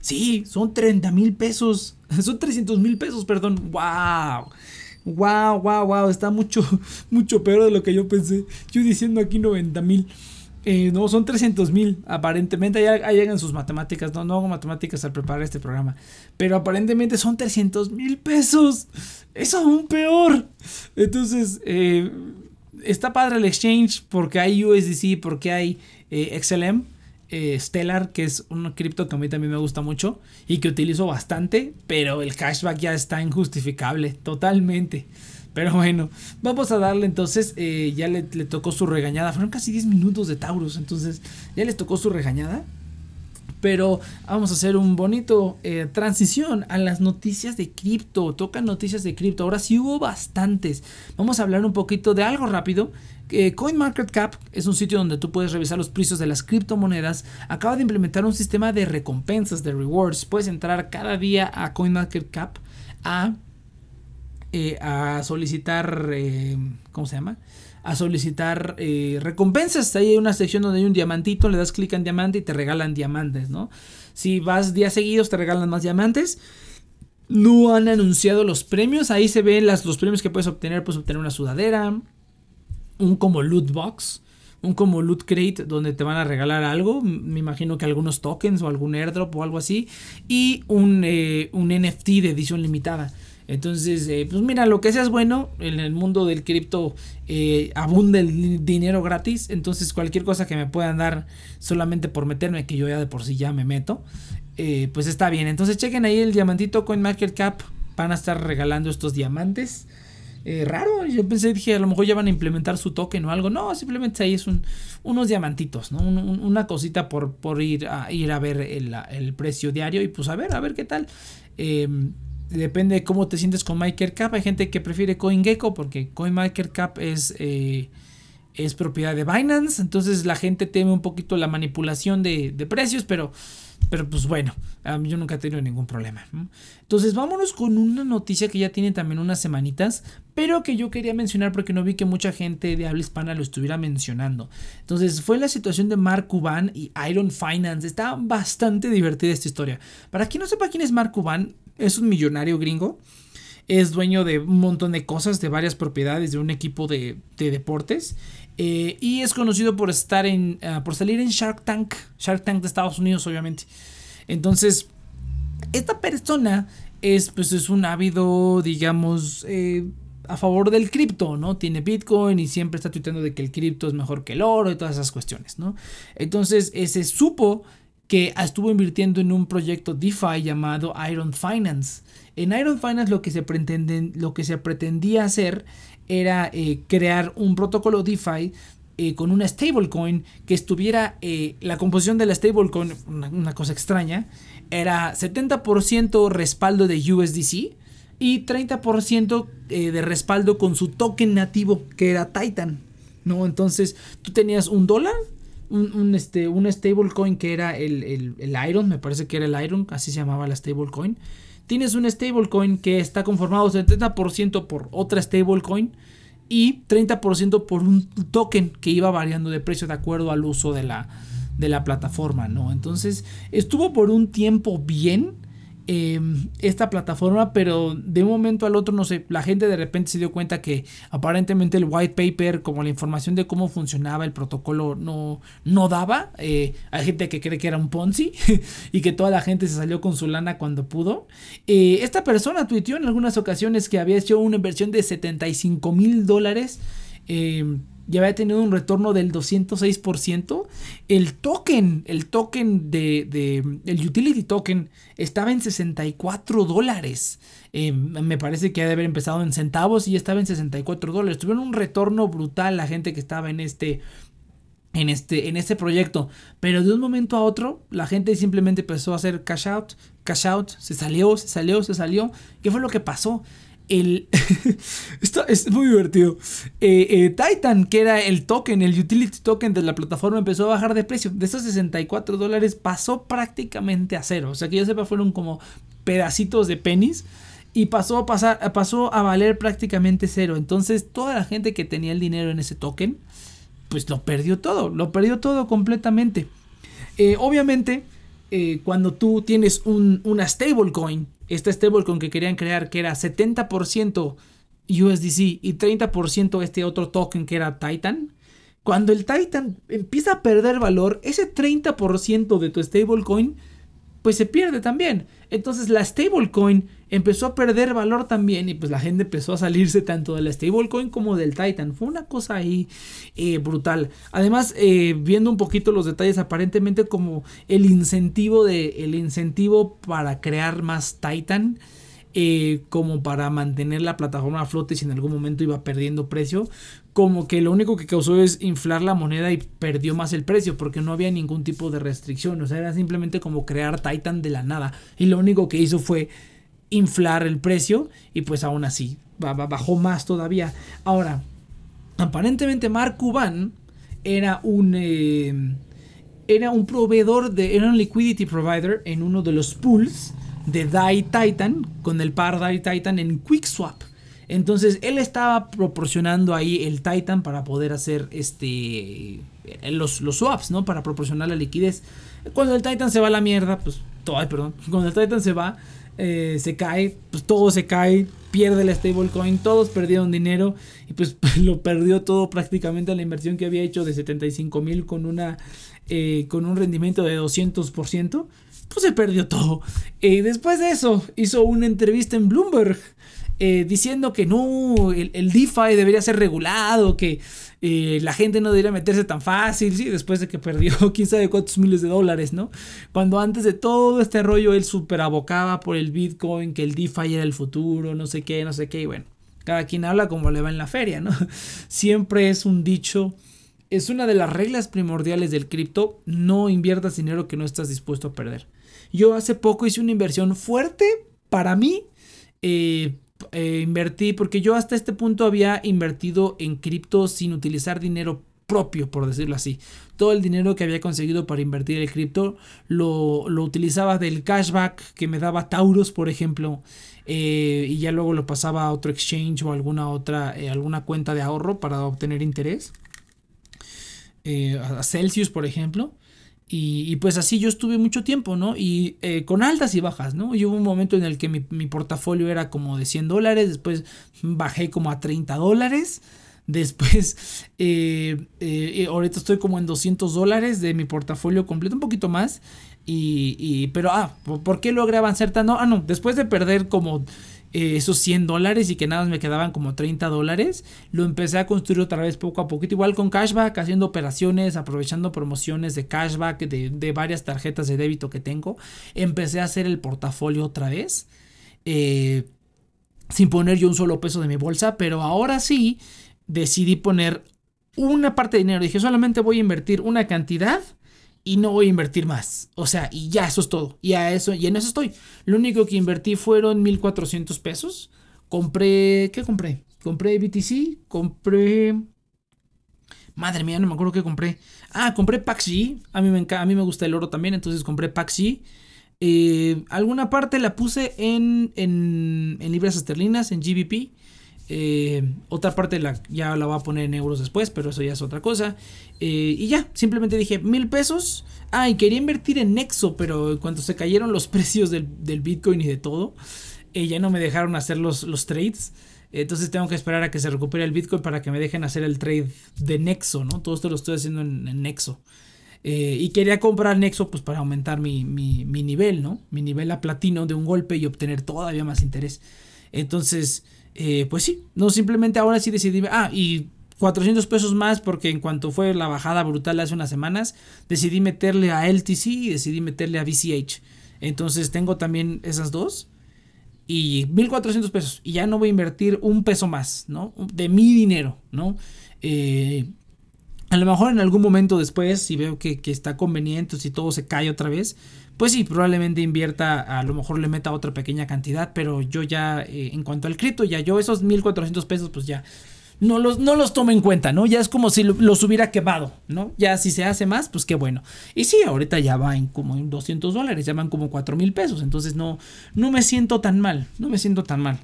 Sí, son 30 mil pesos. Son 300 mil pesos, perdón. ¡Wow! Wow, wow, wow, está mucho, mucho peor de lo que yo pensé. Yo diciendo aquí 90 mil. Eh, no, son 300 mil. Aparentemente, ahí, llegan sus matemáticas. No, no hago matemáticas al preparar este programa. Pero aparentemente son 300 mil pesos. Es aún peor. Entonces, eh, está padre el exchange porque hay USDC, porque hay eh, XLM. Eh, Stellar, que es un cripto que a mí también me gusta mucho y que utilizo bastante, pero el cashback ya está injustificable, totalmente. Pero bueno, vamos a darle entonces, eh, ya le, tocó su regañada, fueron casi 10 minutos de Taurus, entonces ya les tocó su regañada. Pero vamos a hacer un bonito eh, transición a las noticias de cripto. Tocan noticias de cripto. Ahora sí hubo bastantes. Vamos a hablar un poquito de algo rápido CoinMarketCap es un sitio donde tú puedes revisar los precios de las criptomonedas. Acaba de implementar un sistema de recompensas, de rewards. Puedes entrar cada día a CoinMarketCap a, eh, a solicitar, eh, ¿cómo se llama? A solicitar eh, recompensas. Ahí hay una sección donde hay un diamantito, le das clic en diamante y te regalan diamantes, ¿no? Si vas días seguidos te regalan más diamantes. No han anunciado los premios. Ahí se ven los premios que puedes obtener. Puedes obtener una sudadera, un como loot box, un como loot crate donde te van a regalar algo, me imagino que algunos tokens o algún airdrop o algo así, y un, eh, un NFT de edición limitada. Entonces, eh, pues mira, lo que sea es bueno, en el mundo del cripto eh, abunda el dinero gratis, entonces cualquier cosa que me puedan dar solamente por meterme, que yo ya de por sí ya me meto, pues está bien. Entonces chequen ahí el diamantito CoinMarketCap, van a estar regalando estos diamantes. Eh, raro. Yo pensé, dije, a lo mejor ya van a implementar su token o algo. No, simplemente ahí es un, unos diamantitos, ¿no? una cosita por, por ir, a, ir a ver el, precio diario y pues a ver, a ver qué tal. Em, depende de cómo te sientes con MakerCap. Hay gente que prefiere CoinGecko porque CoinMarketCap es, eh, es propiedad de Binance. Entonces la gente teme un poquito la manipulación de precios, pero pero pues bueno, yo nunca he tenido ningún problema. Entonces vámonos con una noticia que ya tiene también unas semanitas, pero que yo quería mencionar porque no vi que mucha gente de habla hispana lo estuviera mencionando. Entonces fue la situación de Mark Cuban y Iron Finance. Está bastante divertida esta historia. Para quien no sepa quién es Mark Cuban, es un millonario gringo. Es dueño de un montón de cosas, de varias propiedades, de un equipo de, de deportes. Eh, y es conocido por estar en. Ah, por salir en Shark Tank. Shark Tank de Estados Unidos, obviamente. Entonces. Esta persona es. Pues es un ávido. digamos. Eh, a favor del cripto, ¿no? Tiene Bitcoin y siempre está tuiteando de que el cripto es mejor que el oro y todas esas cuestiones, ¿no? Entonces, se supo que estuvo invirtiendo en un proyecto DeFi llamado Iron Finance. En Iron Finance lo que se, pretendía hacer era eh, crear un protocolo DeFi eh, con una stablecoin que estuviera, eh, la composición de la stablecoin, una, cosa extraña, era 70% respaldo de USDC y 30% de respaldo con su token nativo que era Titan. ¿no? Entonces tú tenías un dólar, un, este, un stablecoin que era el, el, Iron, me parece que era el Iron, así se llamaba la stablecoin. Tienes un stablecoin que está conformado 70% por otra stablecoin y 30% por un token que iba variando de precio de acuerdo al uso de la, de la plataforma, ¿no? Entonces estuvo por un tiempo bien Em, esta plataforma, pero de un momento al otro, no sé, la gente de repente se dio cuenta que aparentemente el white paper, como la información de cómo funcionaba el protocolo, no, no daba. Eh, hay gente que cree que era un Ponzi y que toda la gente se salió con su lana cuando pudo. Eh, esta persona tuiteó en algunas ocasiones que había hecho una inversión de 75 mil dólares. Ya había tenido un retorno del 206%. El token, el token de, el utility token estaba en 64 dólares. Eh, me parece que ha de haber empezado en centavos y estaba en 64 dólares. Tuvieron un retorno brutal la gente que estaba en este, en este, en este proyecto. Pero de un momento a otro, la gente simplemente empezó a hacer cash out, cash out, se salió, se salió, se salió. ¿Qué fue lo que pasó? El... Esto es muy divertido. Eh, eh, Titan, que era el token, el utility token de la plataforma, empezó a bajar de precio. De esos 64 dólares pasó prácticamente a cero. O sea que yo sepa, fueron como pedacitos de pennies. Y pasó a, pasar, pasó a valer prácticamente cero. Entonces toda la gente que tenía el dinero en ese token, pues lo perdió todo. Lo perdió todo completamente. Eh, obviamente, cuando tú tienes un, una stablecoin este stablecoin que querían crear, que era 70% USDC y 30% este otro token que era Titan. Cuando el Titan empieza a perder valor, ese 30% de tu stablecoin pues se pierde también. Entonces la stablecoin empezó a perder valor también y pues la gente empezó a salirse tanto de la stablecoin como del Titan. Fue una cosa ahí eh, brutal. Además, eh, viendo un poquito los detalles, aparentemente como el incentivo de el incentivo para crear más Titan. Eh, como para mantener la plataforma a flote si en algún momento iba perdiendo precio, como que lo único que causó es inflar la moneda y perdió más el precio porque no había ningún tipo de restricción, o sea, era simplemente como crear Titan de la nada y lo único que hizo fue inflar el precio y pues aún así bajó más todavía. Ahora, aparentemente Mark Cuban era un... Eh, era un proveedor de... Era un liquidity provider en uno de los pools de DAI Titan con el par DAI Titan en QuickSwap. Entonces él estaba proporcionando ahí el Titan para poder hacer este los, los swaps, ¿no? Para proporcionar la liquidez. Cuando el Titan se va a la mierda, pues todo, perdón, cuando el Titan se va, eh, se cae, pues todo se cae, pierde el stablecoin, todos perdieron dinero y pues lo perdió todo prácticamente la inversión que había hecho de 75 mil con una eh, con un rendimiento de 200%, pues se perdió todo. Y después de eso hizo una entrevista en Bloomberg eh, diciendo que no, el, el, DeFi debería ser regulado, que la gente no debería meterse tan fácil, sí, después de que perdió quién sabe cuántos miles de dólares, ¿no? Cuando antes de todo este rollo él super abocaba por el Bitcoin, que el DeFi era el futuro, no sé qué, no sé qué, y bueno, cada quien habla como le va en la feria, ¿no? Siempre es un dicho, es una de las reglas primordiales del cripto, no inviertas dinero que no estás dispuesto a perder. Yo hace poco hice una inversión fuerte para mí, eh, eh, invertí, porque yo hasta este punto había invertido en cripto sin utilizar dinero propio, por decirlo así. Todo el dinero que había conseguido para invertir en cripto lo, utilizaba del cashback que me daba Tauros, por ejemplo, eh, y ya luego lo pasaba a otro exchange o alguna otra, eh, alguna cuenta de ahorro para obtener interés. a Celsius, por ejemplo. Y, pues así yo estuve mucho tiempo, ¿no? Y eh, con altas y bajas, ¿no? Y hubo un momento en el que mi, portafolio era como de 100 dólares, después bajé como a 30 dólares, después eh, eh, ahorita estoy como en 200 dólares de mi portafolio completo, un poquito más. Y, y pero, ah, ¿por qué logré avanzar tanto? Ah, no, después de perder como eh, esos 100 dólares y que nada más me quedaban como 30 dólares. Lo empecé a construir otra vez poco a poquito, igual con cashback, haciendo operaciones, aprovechando promociones de cashback de, varias tarjetas de débito que tengo. Empecé a hacer el portafolio otra vez. Eh, sin poner yo un solo peso de mi bolsa, pero ahora sí decidí poner una parte de dinero. Dije, solamente voy a invertir una cantidad y no voy a invertir más. O sea, y ya eso es todo. Y a eso y en eso estoy. Lo único que invertí fueron 1400 pesos. Compré, ¿qué compré? Compré BTC, compré Madre mía, no me acuerdo qué compré. Ah, compré PaxG. A mí me, a mí me gusta el oro también, entonces compré PaxG. Eh, alguna parte la puse en, en, en libras esterlinas, en GBP. Eh, otra parte la, ya la voy a poner en euros después, pero eso ya es otra cosa. Eh, y ya, simplemente dije mil pesos. Ah, y quería invertir en Nexo, pero cuando se cayeron los precios del, Bitcoin y de todo, eh, ya no me dejaron hacer los, los trades. Entonces tengo que esperar a que se recupere el Bitcoin para que me dejen hacer el trade de Nexo, ¿no? Todo esto lo estoy haciendo en, Nexo. y quería comprar Nexo pues para aumentar mi, mi nivel, ¿no? Mi nivel a platino de un golpe y obtener todavía más interés. Entonces... Eh, pues sí, no simplemente ahora sí decidí, ah, y 400 pesos más porque en cuanto fue la bajada brutal hace unas semanas, decidí meterle a LTC y decidí meterle a VCH. Entonces tengo también esas dos. Y 1400 pesos. Y ya no voy a invertir un peso más, ¿no? De mi dinero, ¿no? Eh, a lo mejor en algún momento después, si veo que, que, está conveniente, si todo se cae otra vez, pues sí, probablemente invierta, a lo mejor le meta otra pequeña cantidad, pero yo ya, eh, en cuanto al cripto, ya yo esos 1400 pesos, pues ya no los, no los tomo en cuenta, ¿no? Ya es como si los hubiera quemado, ¿no? Ya si se hace más, pues qué bueno. Y sí, ahorita ya va en como en 200 dólares, ya van como 4 mil pesos, entonces no, no me siento tan mal, no me siento tan mal.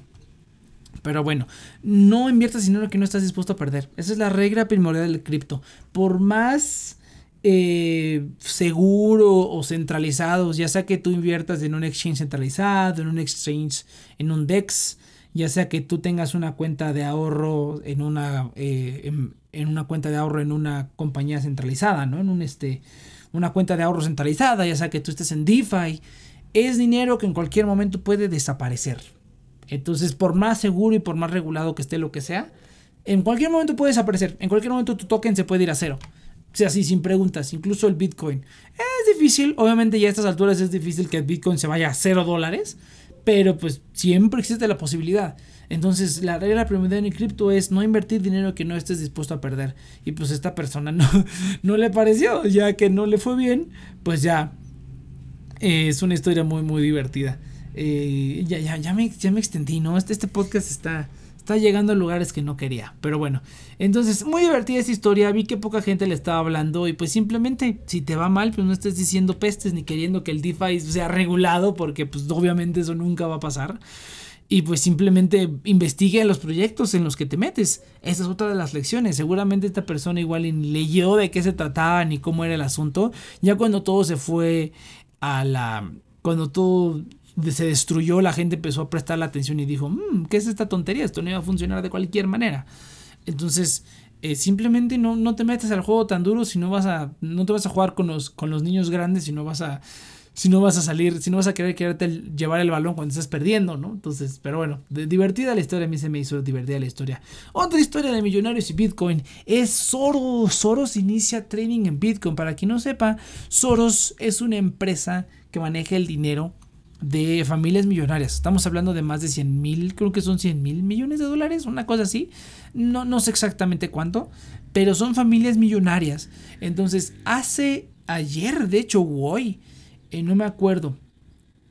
Pero bueno, no inviertas dinero que no estás dispuesto a perder. Esa es la regla primordial del cripto. Por más eh, seguro o centralizados, ya sea que tú inviertas en un exchange centralizado, en un exchange, en un DEX, ya sea que tú tengas una cuenta de ahorro en una, eh, en, una cuenta de ahorro en una compañía centralizada, ¿no? En un este, una cuenta de ahorro centralizada, ya sea que tú estés en DeFi, es dinero que en cualquier momento puede desaparecer. Entonces, por más seguro y por más regulado que esté lo que sea, en cualquier momento puede desaparecer. En cualquier momento tu token se puede ir a cero sea así, sin preguntas, incluso el Bitcoin. Es difícil, obviamente ya a estas alturas es difícil que el Bitcoin se vaya a cero dólares, pero pues siempre existe la posibilidad. Entonces la regla primordial en cripto es no invertir dinero que no estés dispuesto a perder. Y pues esta persona no, no le pareció, ya que no le fue bien, pues ya eh, es una historia muy muy divertida. Eh, ya, ya, ya, me, ya me extendí, ¿no? Este, este podcast está está llegando a lugares que no quería. Pero bueno, entonces muy divertida esta historia. Vi que poca gente le estaba hablando y pues simplemente si te va mal, pues no estés diciendo pestes ni queriendo que el DeFi sea regulado porque pues obviamente eso nunca va a pasar. Y pues simplemente investigue los proyectos en los que te metes. Esa es otra de las lecciones. Seguramente esta persona igual leyó de qué se trataba ni cómo era el asunto. Ya cuando todo se fue a la... Cuando todo se destruyó, la gente empezó a prestar la atención y dijo, mmm, ¿qué es esta tontería? Esto no iba a funcionar de cualquier manera. Entonces, eh, simplemente no, no te metas al juego tan duro si no vas a, no te vas a jugar con los, con los niños grandes, si no vas a, si no vas a salir, si no vas a querer quererte llevar el balón cuando estás perdiendo, ¿no? Entonces, pero bueno, divertida la historia, a mí se me hizo divertida la historia. Otra historia de millonarios y Bitcoin es Soros. Soros inicia trading en Bitcoin. Para quien no sepa, Soros es una empresa que maneja el dinero de familias millonarias. Estamos hablando de más de 100 mil, creo que son 100 mil millones de dólares, una cosa así. No, no sé exactamente cuánto, pero son familias millonarias. Entonces, hace ayer, de hecho, hoy, eh, no me acuerdo.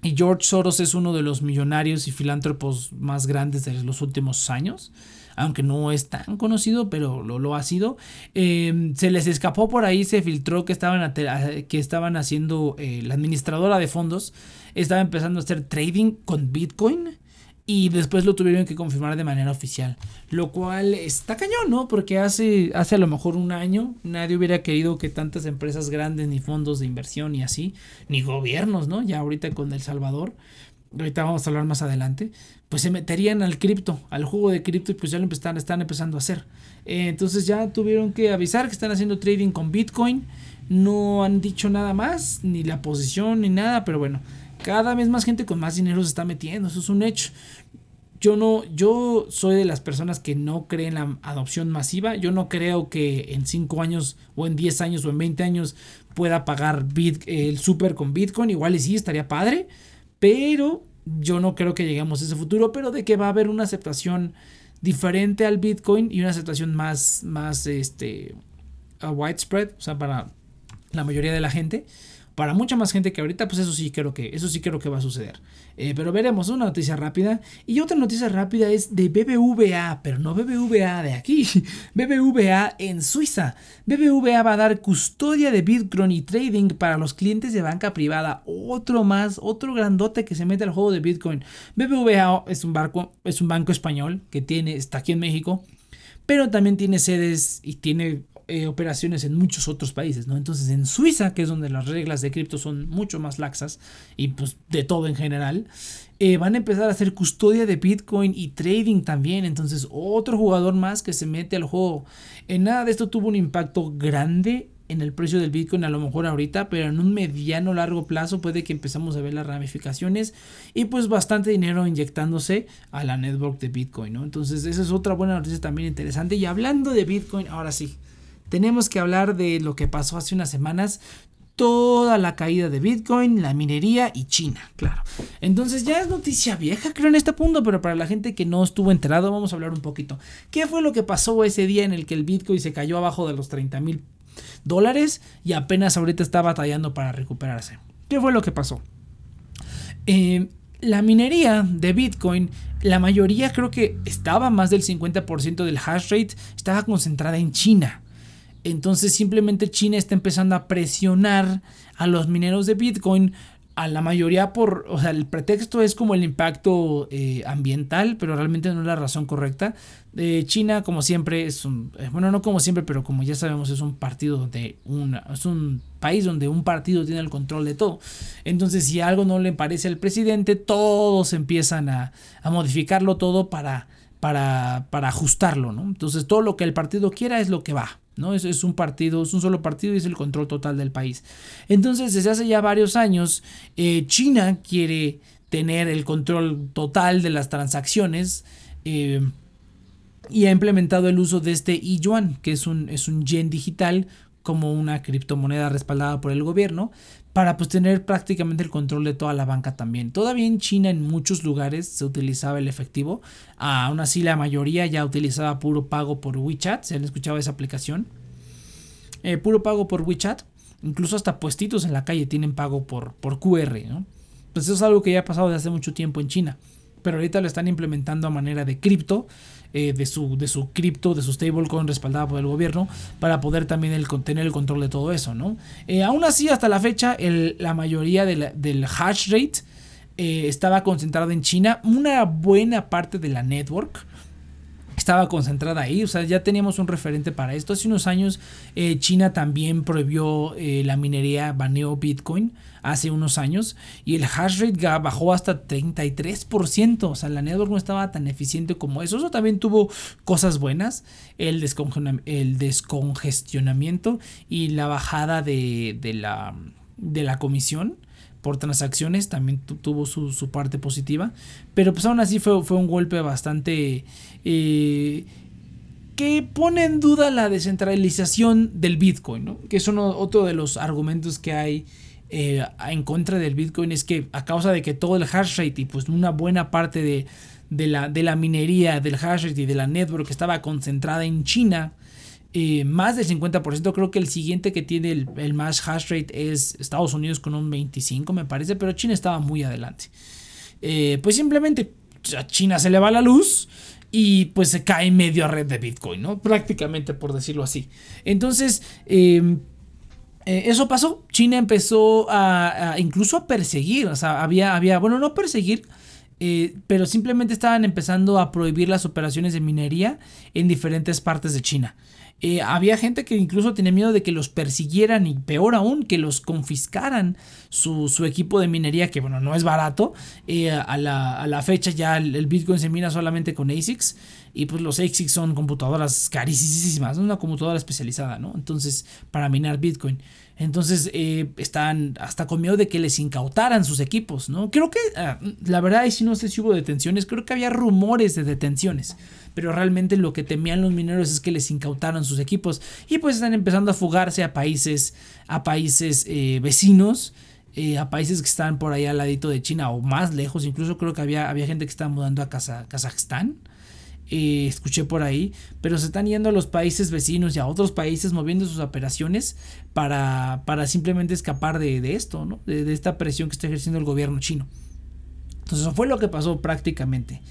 Y George Soros es uno de los millonarios y filántropos más grandes de los últimos años aunque no es tan conocido, pero lo, lo ha sido. Em, se les escapó por ahí, se filtró que estaban, que estaban haciendo eh, la administradora de fondos, estaba empezando a hacer trading con Bitcoin. Y después lo tuvieron que confirmar de manera oficial. Lo cual está cañón, ¿no? Porque hace, hace a lo mejor un año nadie hubiera querido que tantas empresas grandes, ni fondos de inversión, y así, ni gobiernos, ¿no? Ya ahorita con El Salvador, ahorita vamos a hablar más adelante, pues se meterían al cripto, al juego de cripto y pues ya lo están, empezando a hacer. Eh, entonces ya tuvieron que avisar que están haciendo trading con Bitcoin. No han dicho nada más, ni la posición, ni nada, pero bueno, cada vez más gente con más dinero se está metiendo, eso es un hecho. yo no, yo soy de las personas que no creen en la adopción masiva. Yo no creo que en 5 años o en 10 años o en 20 años pueda pagar el super con Bitcoin. Igual y sí, estaría padre. Pero yo no creo que lleguemos a ese futuro. Pero de que va a haber una aceptación diferente al Bitcoin y una aceptación más, más este, widespread. O sea, para la mayoría de la gente para mucha más gente que ahorita, pues eso sí creo que, eso sí creo que va a suceder. Eh, pero veremos, una noticia rápida. Y otra noticia rápida es de BBVA, pero no BBVA de aquí, BBVA en Suiza. BBVA va a dar custodia de Bitcoin y trading para los clientes de banca privada. Otro más, otro grandote que se mete al juego de Bitcoin. BBVA es un, barco, es un banco español que tiene, está aquí en México pero también tiene sedes y tiene eh, operaciones en muchos otros países, ¿no? Entonces en Suiza, que es donde las reglas de cripto son mucho más laxas y pues de todo en general, eh, van a empezar a hacer custodia de Bitcoin y trading también. Entonces otro jugador más que se mete al juego. En nada de esto tuvo un impacto grande en el precio del Bitcoin a lo mejor ahorita, pero en un mediano largo plazo puede que empezamos a ver las ramificaciones y pues bastante dinero inyectándose a la network de Bitcoin, ¿no? Entonces esa es otra buena noticia también interesante. Y hablando de Bitcoin, ahora sí, tenemos que hablar de lo que pasó hace unas semanas. Toda la caída de Bitcoin, la minería y China, claro. Entonces ya es noticia vieja, creo, en este punto, pero para la gente que no estuvo enterado, vamos a hablar un poquito. ¿Qué fue lo que pasó ese día en el que el Bitcoin se cayó abajo de los 30 mil dólares y apenas ahorita está batallando para recuperarse? ¿Qué fue lo que pasó? Eh, la minería de Bitcoin, la mayoría creo que estaba más del 50% del hash rate, estaba concentrada en China. Entonces simplemente China está empezando a presionar a los mineros de Bitcoin a la mayoría por, o sea, el pretexto es como el impacto eh, ambiental, pero realmente no es la razón correcta. China, como siempre, es un, eh, bueno, no como siempre, pero como ya sabemos, es un partido donde una, es un país donde un partido tiene el control de todo. Entonces, si algo no le parece al presidente, todos empiezan a, a modificarlo todo para, para, para ajustarlo, ¿no? Entonces, todo lo que el partido quiera es lo que va. ¿No? Es, es, un partido, es un solo partido y es el control total del país. Entonces, desde hace ya varios años, eh, China quiere tener el control total de las transacciones eh, y ha implementado el uso de este yuan, que es un, es un yen digital como una criptomoneda respaldada por el gobierno, para pues tener prácticamente el control de toda la banca también. Todavía en China en muchos lugares se utilizaba el efectivo, aún así la mayoría ya utilizaba puro pago por WeChat, ¿se han escuchado esa aplicación? Eh, puro pago por WeChat, incluso hasta puestitos en la calle tienen pago por, por QR, ¿no? Pues eso es algo que ya ha pasado desde hace mucho tiempo en China, pero ahorita lo están implementando a manera de cripto eh, de su, de su cripto, de su stablecoin respaldada por el gobierno, para poder también el, tener el control de todo eso, ¿no? Eh, aún así, hasta la fecha, la mayoría del hash rate eh, estaba concentrado en China. Una buena parte de la network estaba concentrada ahí, o sea, ya teníamos un referente para esto. Hace unos años eh, China también prohibió eh, la minería, baneó Bitcoin hace unos años y el hash rate bajó hasta 33%, o sea, la network no estaba tan eficiente como eso. Eso también tuvo cosas buenas, el, el descongestionamiento y la bajada de, la, de la comisión por transacciones también tuvo su, parte positiva. Pero pues aún así fue, fue un golpe bastante... Eh, que pone en duda la descentralización del Bitcoin. Que es otro de los argumentos que hay eh, en contra del Bitcoin, es que a causa de que todo el hash rate y pues una buena parte de, de, la, de la minería, del hash rate y de la network estaba concentrada en China, eh, más del 50%. Creo que el siguiente que tiene el, más hash rate es Estados Unidos con un 25, me parece, pero China estaba muy adelante. Eh, pues simplemente a China se le va la luz y pues se cae medio red de Bitcoin, ¿no? Prácticamente por decirlo así. Entonces, eh, eso pasó. China empezó a, incluso a perseguir, o sea, había, había, bueno, no perseguir, pero simplemente estaban empezando a prohibir las operaciones de minería en diferentes partes de China. Eh, había gente que incluso tenía miedo de que los persiguieran y peor aún, que los confiscaran su, equipo de minería, que bueno, no es barato. Eh, a, la, fecha ya el, Bitcoin se mina solamente con ASICs. Y pues los ASICs son computadoras carísimas, una computadora especializada, ¿no? Entonces, para minar Bitcoin. Entonces, eh, están hasta con miedo de que les incautaran sus equipos, ¿no? Creo que, ah, la verdad, y si no sé si hubo detenciones, creo que había rumores de detenciones. Pero realmente lo que temían los mineros es que les incautaran sus equipos. Y pues están empezando a fugarse a países, a países eh, vecinos. Eh, a países que están por ahí al ladito de China o más lejos. Incluso creo que había, había gente que estaba mudando a Kazajstán. Eh, escuché por ahí, pero se están yendo a los países vecinos y a otros países moviendo sus operaciones para, para simplemente escapar de, esto, ¿no? de, esta presión que está ejerciendo el gobierno chino. Entonces eso fue lo que pasó prácticamente.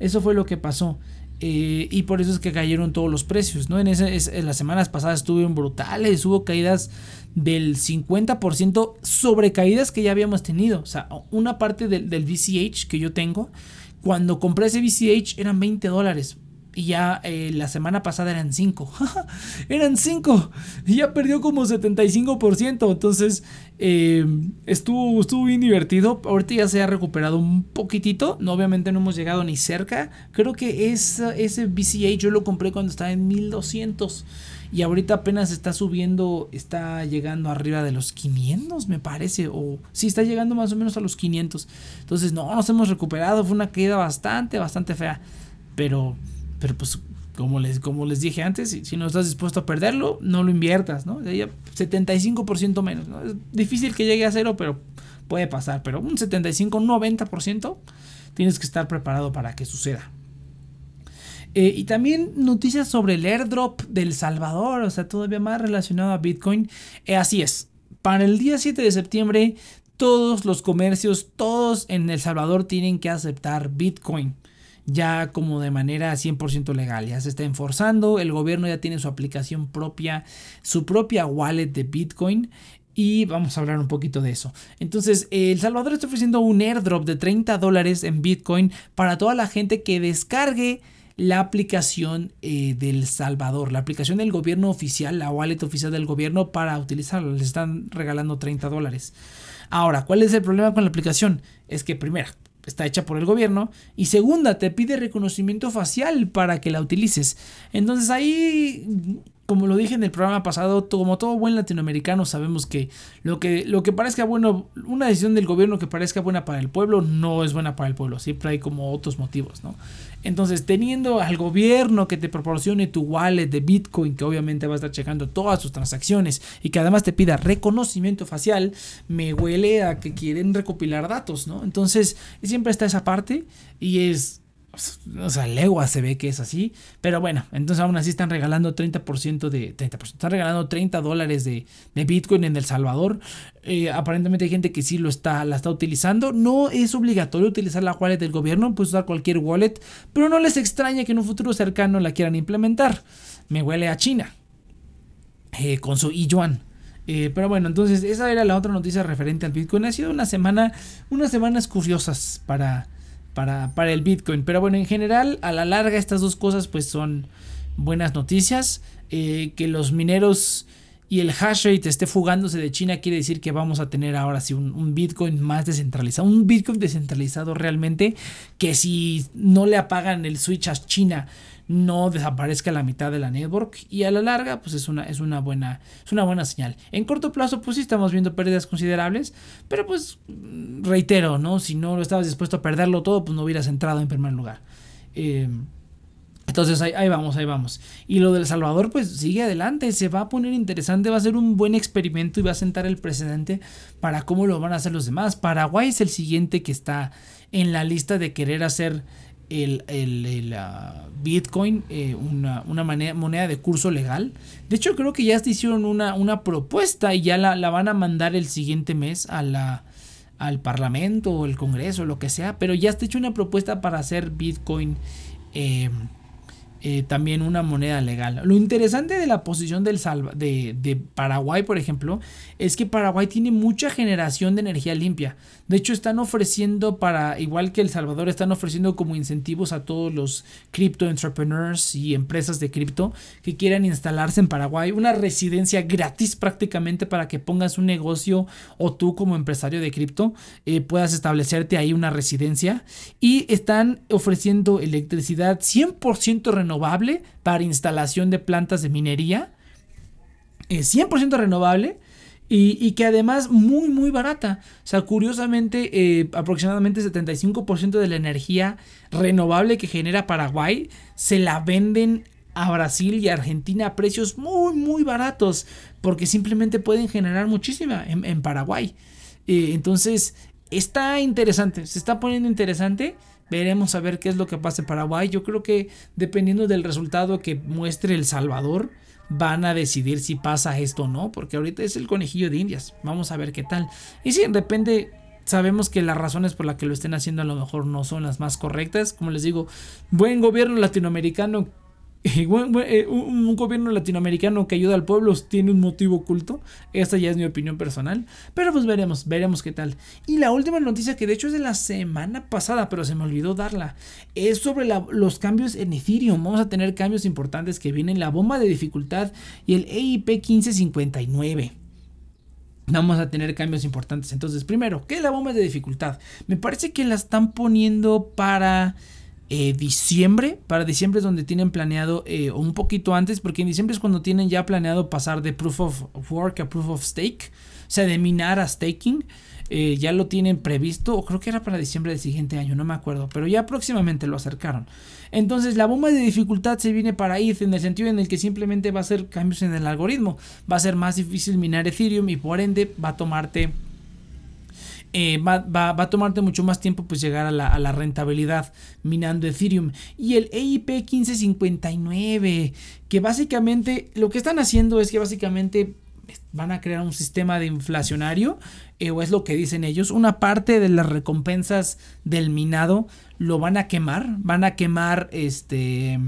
Eso fue lo que pasó. Eh, y por eso es que cayeron todos los precios. ¿no? En, en las semanas pasadas estuvieron brutales, hubo caídas del 50% sobre caídas que ya habíamos tenido. O sea, una parte del, del VCH que yo tengo cuando compré ese VCH eran 20 dólares. Y ya eh, la semana pasada eran 5. eran 5. Y ya perdió como 75%. Entonces eh, estuvo, estuvo bien divertido. Ahorita ya se ha recuperado un poquitito. No, obviamente no hemos llegado ni cerca. Creo que ese VCH yo lo compré cuando estaba en 1200. Y ahorita apenas está subiendo, está llegando arriba de los 500, me parece. O sí, está llegando más o menos a los 500. Entonces, no, nos hemos recuperado. Fue una caída bastante, bastante fea. Pero, pero pues, como les, como les dije antes, si, no estás dispuesto a perderlo, no lo inviertas, ¿no? 75% menos. ¿no? Es difícil que llegue a cero, pero puede pasar. Pero un 75, 90% tienes que estar preparado para que suceda. Eh, y también noticias sobre el airdrop del Salvador, o sea, todavía más relacionado a Bitcoin. Eh, así es, para el día 7 de septiembre, todos los comercios, todos en El Salvador tienen que aceptar Bitcoin. Ya como de manera 100% legal, ya se está enforzando, el gobierno ya tiene su aplicación propia, su propia wallet de Bitcoin y vamos a hablar un poquito de eso. Entonces, El Salvador está ofreciendo un airdrop de 30 dólares en Bitcoin para toda la gente que descargue la aplicación eh, del Salvador, la aplicación del gobierno oficial, la wallet oficial del gobierno para utilizarla. Les están regalando 30 dólares. Ahora, ¿cuál es el problema con la aplicación? Es que primera, está hecha por el gobierno y segunda, te pide reconocimiento facial para que la utilices. Entonces ahí como lo dije en el programa pasado, como todo buen latinoamericano sabemos que lo que, lo que parezca bueno, una decisión del gobierno que parezca buena para el pueblo no es buena para el pueblo, siempre hay como otros motivos, ¿no? Entonces, teniendo al gobierno que te proporcione tu wallet de Bitcoin, que obviamente va a estar checando todas sus transacciones y que además te pida reconocimiento facial, me huele a que quieren recopilar datos, ¿no? Entonces, siempre está esa parte y es o sea, legua se ve que es así. Pero bueno, entonces aún así están regalando 30% de. 30%. Están regalando 30 dólares de, Bitcoin en El Salvador. Eh, aparentemente hay gente que sí lo está, la está utilizando. No es obligatorio utilizar la wallet del gobierno. Puedes usar cualquier wallet. Pero no les extraña que en un futuro cercano la quieran implementar. Me huele a China. Eh, con su yuan. Eh, pero bueno, entonces esa era la otra noticia referente al Bitcoin. Ha sido una semana, unas semanas curiosas para, para, el Bitcoin. Pero bueno, en general, a la larga estas dos cosas pues son buenas noticias. Eh, que los mineros y el hash rate esté fugándose de China quiere decir que vamos a tener ahora sí un, un, Bitcoin más descentralizado. Un Bitcoin descentralizado realmente que si no le apagan el switch a China no desaparezca la mitad de la network y a la larga pues es una, es una, buena, es una buena señal. En corto plazo pues sí estamos viendo pérdidas considerables, pero pues reitero, ¿no? Si no estabas dispuesto a perderlo todo pues no hubieras entrado en primer lugar. Eh, entonces ahí, ahí, vamos, ahí vamos. Y lo del Salvador pues sigue adelante, se va a poner interesante, va a ser un buen experimento y va a sentar el precedente para cómo lo van a hacer los demás. Paraguay es el siguiente que está en la lista de querer hacer el, el, ah, Bitcoin eh, una, moneda, de curso legal. De hecho, creo que ya hicieron una, una propuesta y ya la, van a mandar el siguiente mes a la, al Parlamento o el Congreso, lo que sea. Pero ya está hecho una propuesta para hacer Bitcoin. Eh, eh, también una moneda legal. Lo interesante de la posición del Salva, de, de, Paraguay, por ejemplo, es que Paraguay tiene mucha generación de energía limpia. De hecho, están ofreciendo para, igual que El Salvador, están ofreciendo como incentivos a todos los cripto entrepreneurs y empresas de cripto que quieran instalarse en Paraguay, una residencia gratis prácticamente para que pongas un negocio o tú como empresario de cripto eh, puedas establecerte ahí una residencia. Y están ofreciendo electricidad 100% renovable renovable para instalación de plantas de minería. 100% renovable. Y, que además muy muy barata. O sea, curiosamente, eh, aproximadamente 75% de la energía renovable que genera Paraguay se la venden a Brasil y Argentina a precios muy muy baratos. Porque simplemente pueden generar muchísima en, Paraguay. Eh, entonces, está interesante. Se está poniendo interesante. Veremos a ver qué es lo que pasa en Paraguay. Yo creo que dependiendo del resultado que muestre El Salvador, van a decidir si pasa esto o no, porque ahorita es el conejillo de Indias. Vamos a ver qué tal. Y si de repente sabemos que las razones por las que lo estén haciendo a lo mejor no son las más correctas. Como les digo, buen gobierno latinoamericano Eh, un gobierno latinoamericano que ayuda al pueblo tiene un motivo oculto. Esta ya es mi opinión personal. Pero pues veremos, veremos qué tal. Y la última noticia, que de hecho es de la semana pasada, pero se me olvidó darla, es sobre los cambios en Ethereum. Vamos a tener cambios importantes que vienen la bomba de dificultad y el EIP 1559 vamos a tener cambios importantes. Entonces, primero, ¿qué es la bomba de dificultad? Me parece que la están poniendo para eh, diciembre. Para diciembre es donde tienen planeado, eh, un poquito antes, porque en diciembre es cuando tienen ya planeado pasar de proof of work a proof of stake, o sea, de minar a staking. Eh, ya lo tienen previsto, o creo que era para diciembre del siguiente año, no me acuerdo, pero ya próximamente lo acercaron. Entonces la bomba de dificultad se viene para ETH en el sentido en el que simplemente va a ser cambios en el algoritmo, va a ser más difícil minar Ethereum y por ende va a tomarte eh, va, a tomarte mucho más tiempo pues llegar a la, rentabilidad minando Ethereum. Y el EIP 1559, que básicamente lo que están haciendo es que básicamente van a crear un sistema de inflacionario, eh, o es lo que dicen ellos, una parte de las recompensas del minado lo van a quemar, van a quemar este,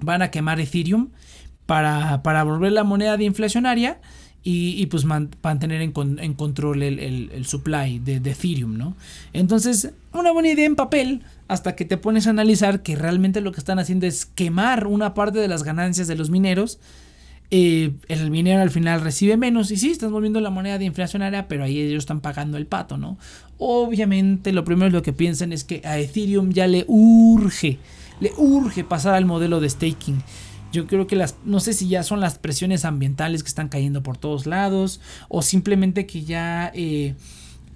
van a quemar Ethereum para, para volver la moneda de inflacionaria y, pues mantener en, control el, supply de, Ethereum, ¿no? Entonces, una buena idea en papel hasta que te pones a analizar que realmente lo que están haciendo es quemar una parte de las ganancias de los mineros. Eh, el minero al final recibe menos y sí, están volviendo la moneda de inflacionaria, pero ahí ellos están pagando el pato, ¿no? Obviamente lo primero lo que piensan es que a Ethereum ya le urge, le urge pasar al modelo de staking. Yo creo que las, no sé si ya son las presiones ambientales que están cayendo por todos lados o simplemente que ya... Eh,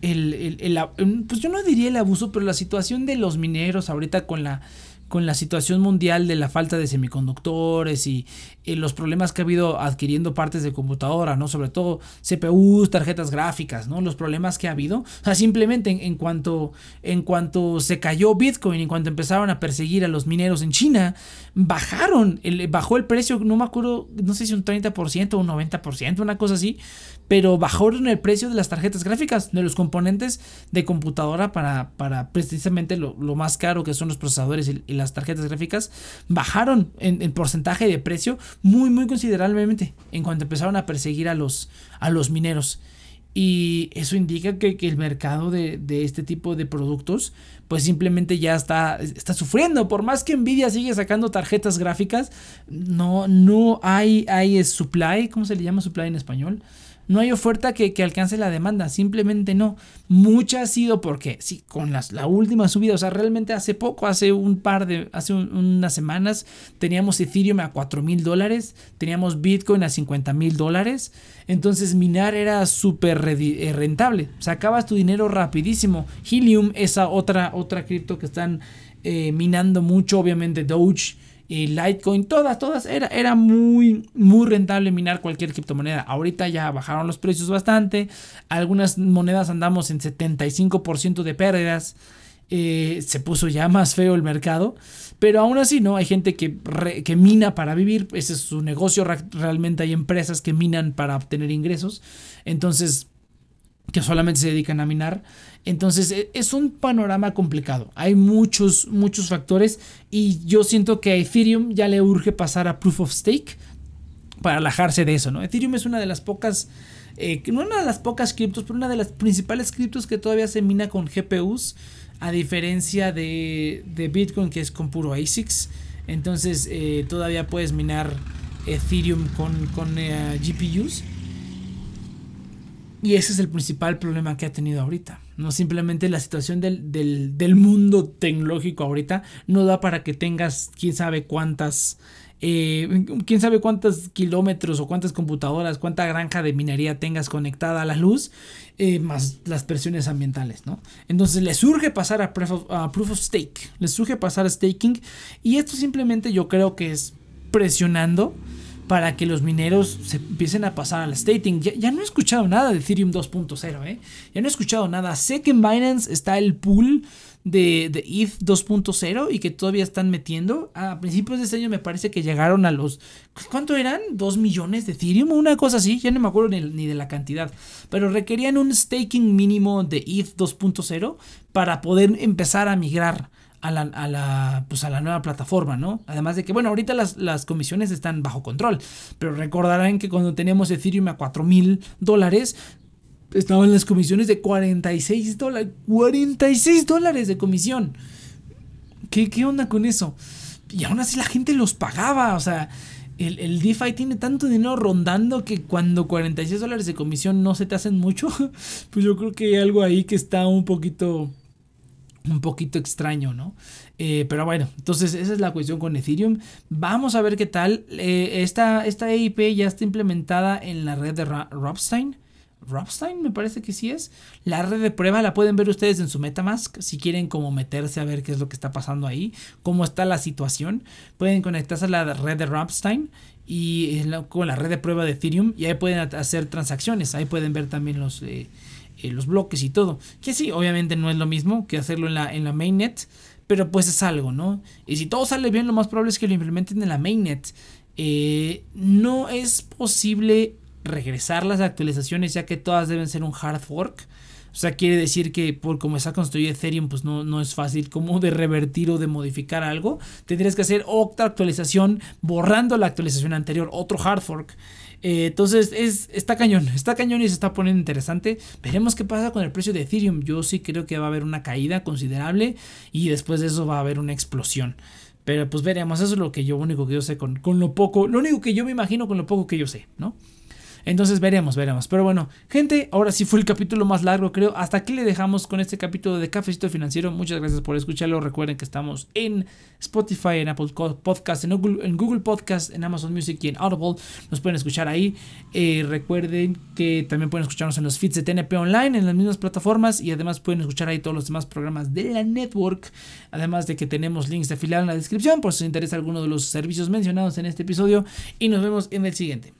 el, pues yo no diría el abuso, pero la situación de los mineros ahorita con la con la situación mundial de la falta de semiconductores y, los problemas que ha habido adquiriendo partes de computadora, ¿no? Sobre todo CPUs, tarjetas gráficas, ¿no? Los problemas que ha habido. O sea, simplemente en, cuanto, en cuanto se cayó Bitcoin, en cuanto empezaron a perseguir a los mineros en China, bajaron, el, bajó el precio, no me acuerdo, no sé si un 30% o un 90%, una cosa así, pero bajaron el precio de las tarjetas gráficas, de los componentes de computadora para, para precisamente lo, más caro que son los procesadores y, las tarjetas gráficas, bajaron en, porcentaje de precio muy, muy considerablemente en cuanto empezaron a perseguir a los, a los mineros. Y eso indica que, el mercado de, este tipo de productos, pues simplemente ya está, está sufriendo. Por más que Nvidia sigue sacando tarjetas gráficas, no, no hay, hay supply, ¿cómo se le llama supply en español? No hay oferta que, alcance la demanda, simplemente no. Mucha ha sido porque, sí, con las, la última subida, o sea, realmente hace poco, hace un par de, hace unas semanas, teníamos Ethereum a 4 mil dólares, teníamos Bitcoin a 50 mil dólares, entonces minar era súper eh, rentable, sacabas tu dinero rapidísimo. Helium, esa otra, otra cripto que están eh, minando mucho, obviamente Doge y Litecoin, todas, todas, era, era muy, muy rentable minar cualquier criptomoneda. Ahorita ya bajaron los precios bastante, algunas monedas andamos en 75% de pérdidas. Eh, se puso ya más feo el mercado, pero aún así no, hay gente que, que mina para vivir, ese es su negocio, realmente hay empresas que minan para obtener ingresos, entonces que solamente se dedican a minar. Entonces e, es un panorama complicado. Hay muchos, muchos factores y yo siento que a Ethereum ya le urge pasar a Proof of Stake para alejarse de eso, ¿no? Ethereum es una de las pocas, eh, no una de las pocas criptos, pero una de las principales criptos que todavía se mina con GPUs, a diferencia de, de Bitcoin que es con puro ASICs. Entonces eh, todavía puedes minar Ethereum con, con eh, GPUs. Y ese es el principal problema que ha tenido ahorita. No simplemente la situación del, del, mundo tecnológico ahorita no da para que tengas quién sabe cuántas. Eh, quién sabe kilómetros o cuántas computadoras, cuánta granja de minería tengas conectada a la luz, eh, más las presiones ambientales, ¿no? Entonces les surge pasar a proof, of, a proof of stake, les surge pasar a staking y esto simplemente yo creo que es presionando para que los mineros se empiecen a pasar al staking. Ya, no he escuchado nada de Ethereum 2.0, ¿eh? Ya no he escuchado nada. Sé que en Binance está el pool de, ETH 2.0 y que todavía están metiendo. A principios de este año me parece que llegaron a los... ¿Cuánto eran? ¿2 millones de Ethereum? Una cosa así, ya no me acuerdo ni, ni de la cantidad. Pero requerían un staking mínimo de ETH 2.0 para poder empezar a migrar a la, a la, pues a la nueva plataforma, ¿no? Además de que, bueno, ahorita las, las comisiones están bajo control, pero recordarán que cuando teníamos Ethereum a 4 mil dólares, estaban las comisiones de 46 dólares, 46 dólares de comisión. ¿Qué, ¿Qué onda con eso? Y aún así la gente los pagaba, o sea, el, el, DeFi tiene tanto dinero rondando que cuando 46 dólares de comisión no se te hacen mucho, pues yo creo que hay algo ahí que está un poquito un poquito extraño, ¿no? Eh, pero bueno, entonces esa es la cuestión con Ethereum. Vamos a ver qué tal. Eh, esta, esta EIP ya está implementada en la red de Robstein. Robstein me parece que sí es. La red de prueba la pueden ver ustedes en su Metamask. Si quieren como meterse a ver qué es lo que está pasando ahí, cómo está la situación, pueden conectarse a la red de Robstein y con la red de prueba de Ethereum y ahí pueden hacer transacciones. Ahí pueden ver también los... Eh, eh, los bloques y todo. Que sí, obviamente no es lo mismo que hacerlo en la, en la mainnet, pero pues es algo, ¿no? Y si todo sale bien, lo más probable es que lo implementen en la mainnet. Eh, no es posible regresar las actualizaciones ya que todas deben ser un hard fork. O sea, quiere decir que por como está construido Ethereum, pues no, no es fácil como de revertir o de modificar algo. Tendrías que hacer otra actualización borrando la actualización anterior, otro hard fork. Eh, entonces es, está cañón, está cañón y se está poniendo interesante. Veremos qué pasa con el precio de Ethereum. Yo sí creo que va a haber una caída considerable y después de eso va a haber una explosión. Pero pues veremos, eso es lo que yo único que yo sé con, con lo poco, lo único que yo me imagino con lo poco que yo sé, ¿no? Entonces veremos, veremos. Pero bueno, gente, ahora sí fue el capítulo más largo, creo. Hasta aquí le dejamos con este capítulo de Cafecito Financiero. Muchas gracias por escucharlo. Recuerden que estamos en Spotify, en Apple Podcast, en Google, en Podcast, en Amazon Music y en Audible. Nos pueden escuchar ahí. Eh, recuerden que también pueden escucharnos en los feeds de TNP Online, en las mismas plataformas. Y además pueden escuchar ahí todos los demás programas de la network. Además de que tenemos links de afiliado en la descripción por si les interesa alguno de los servicios mencionados en este episodio. Y nos vemos en el siguiente.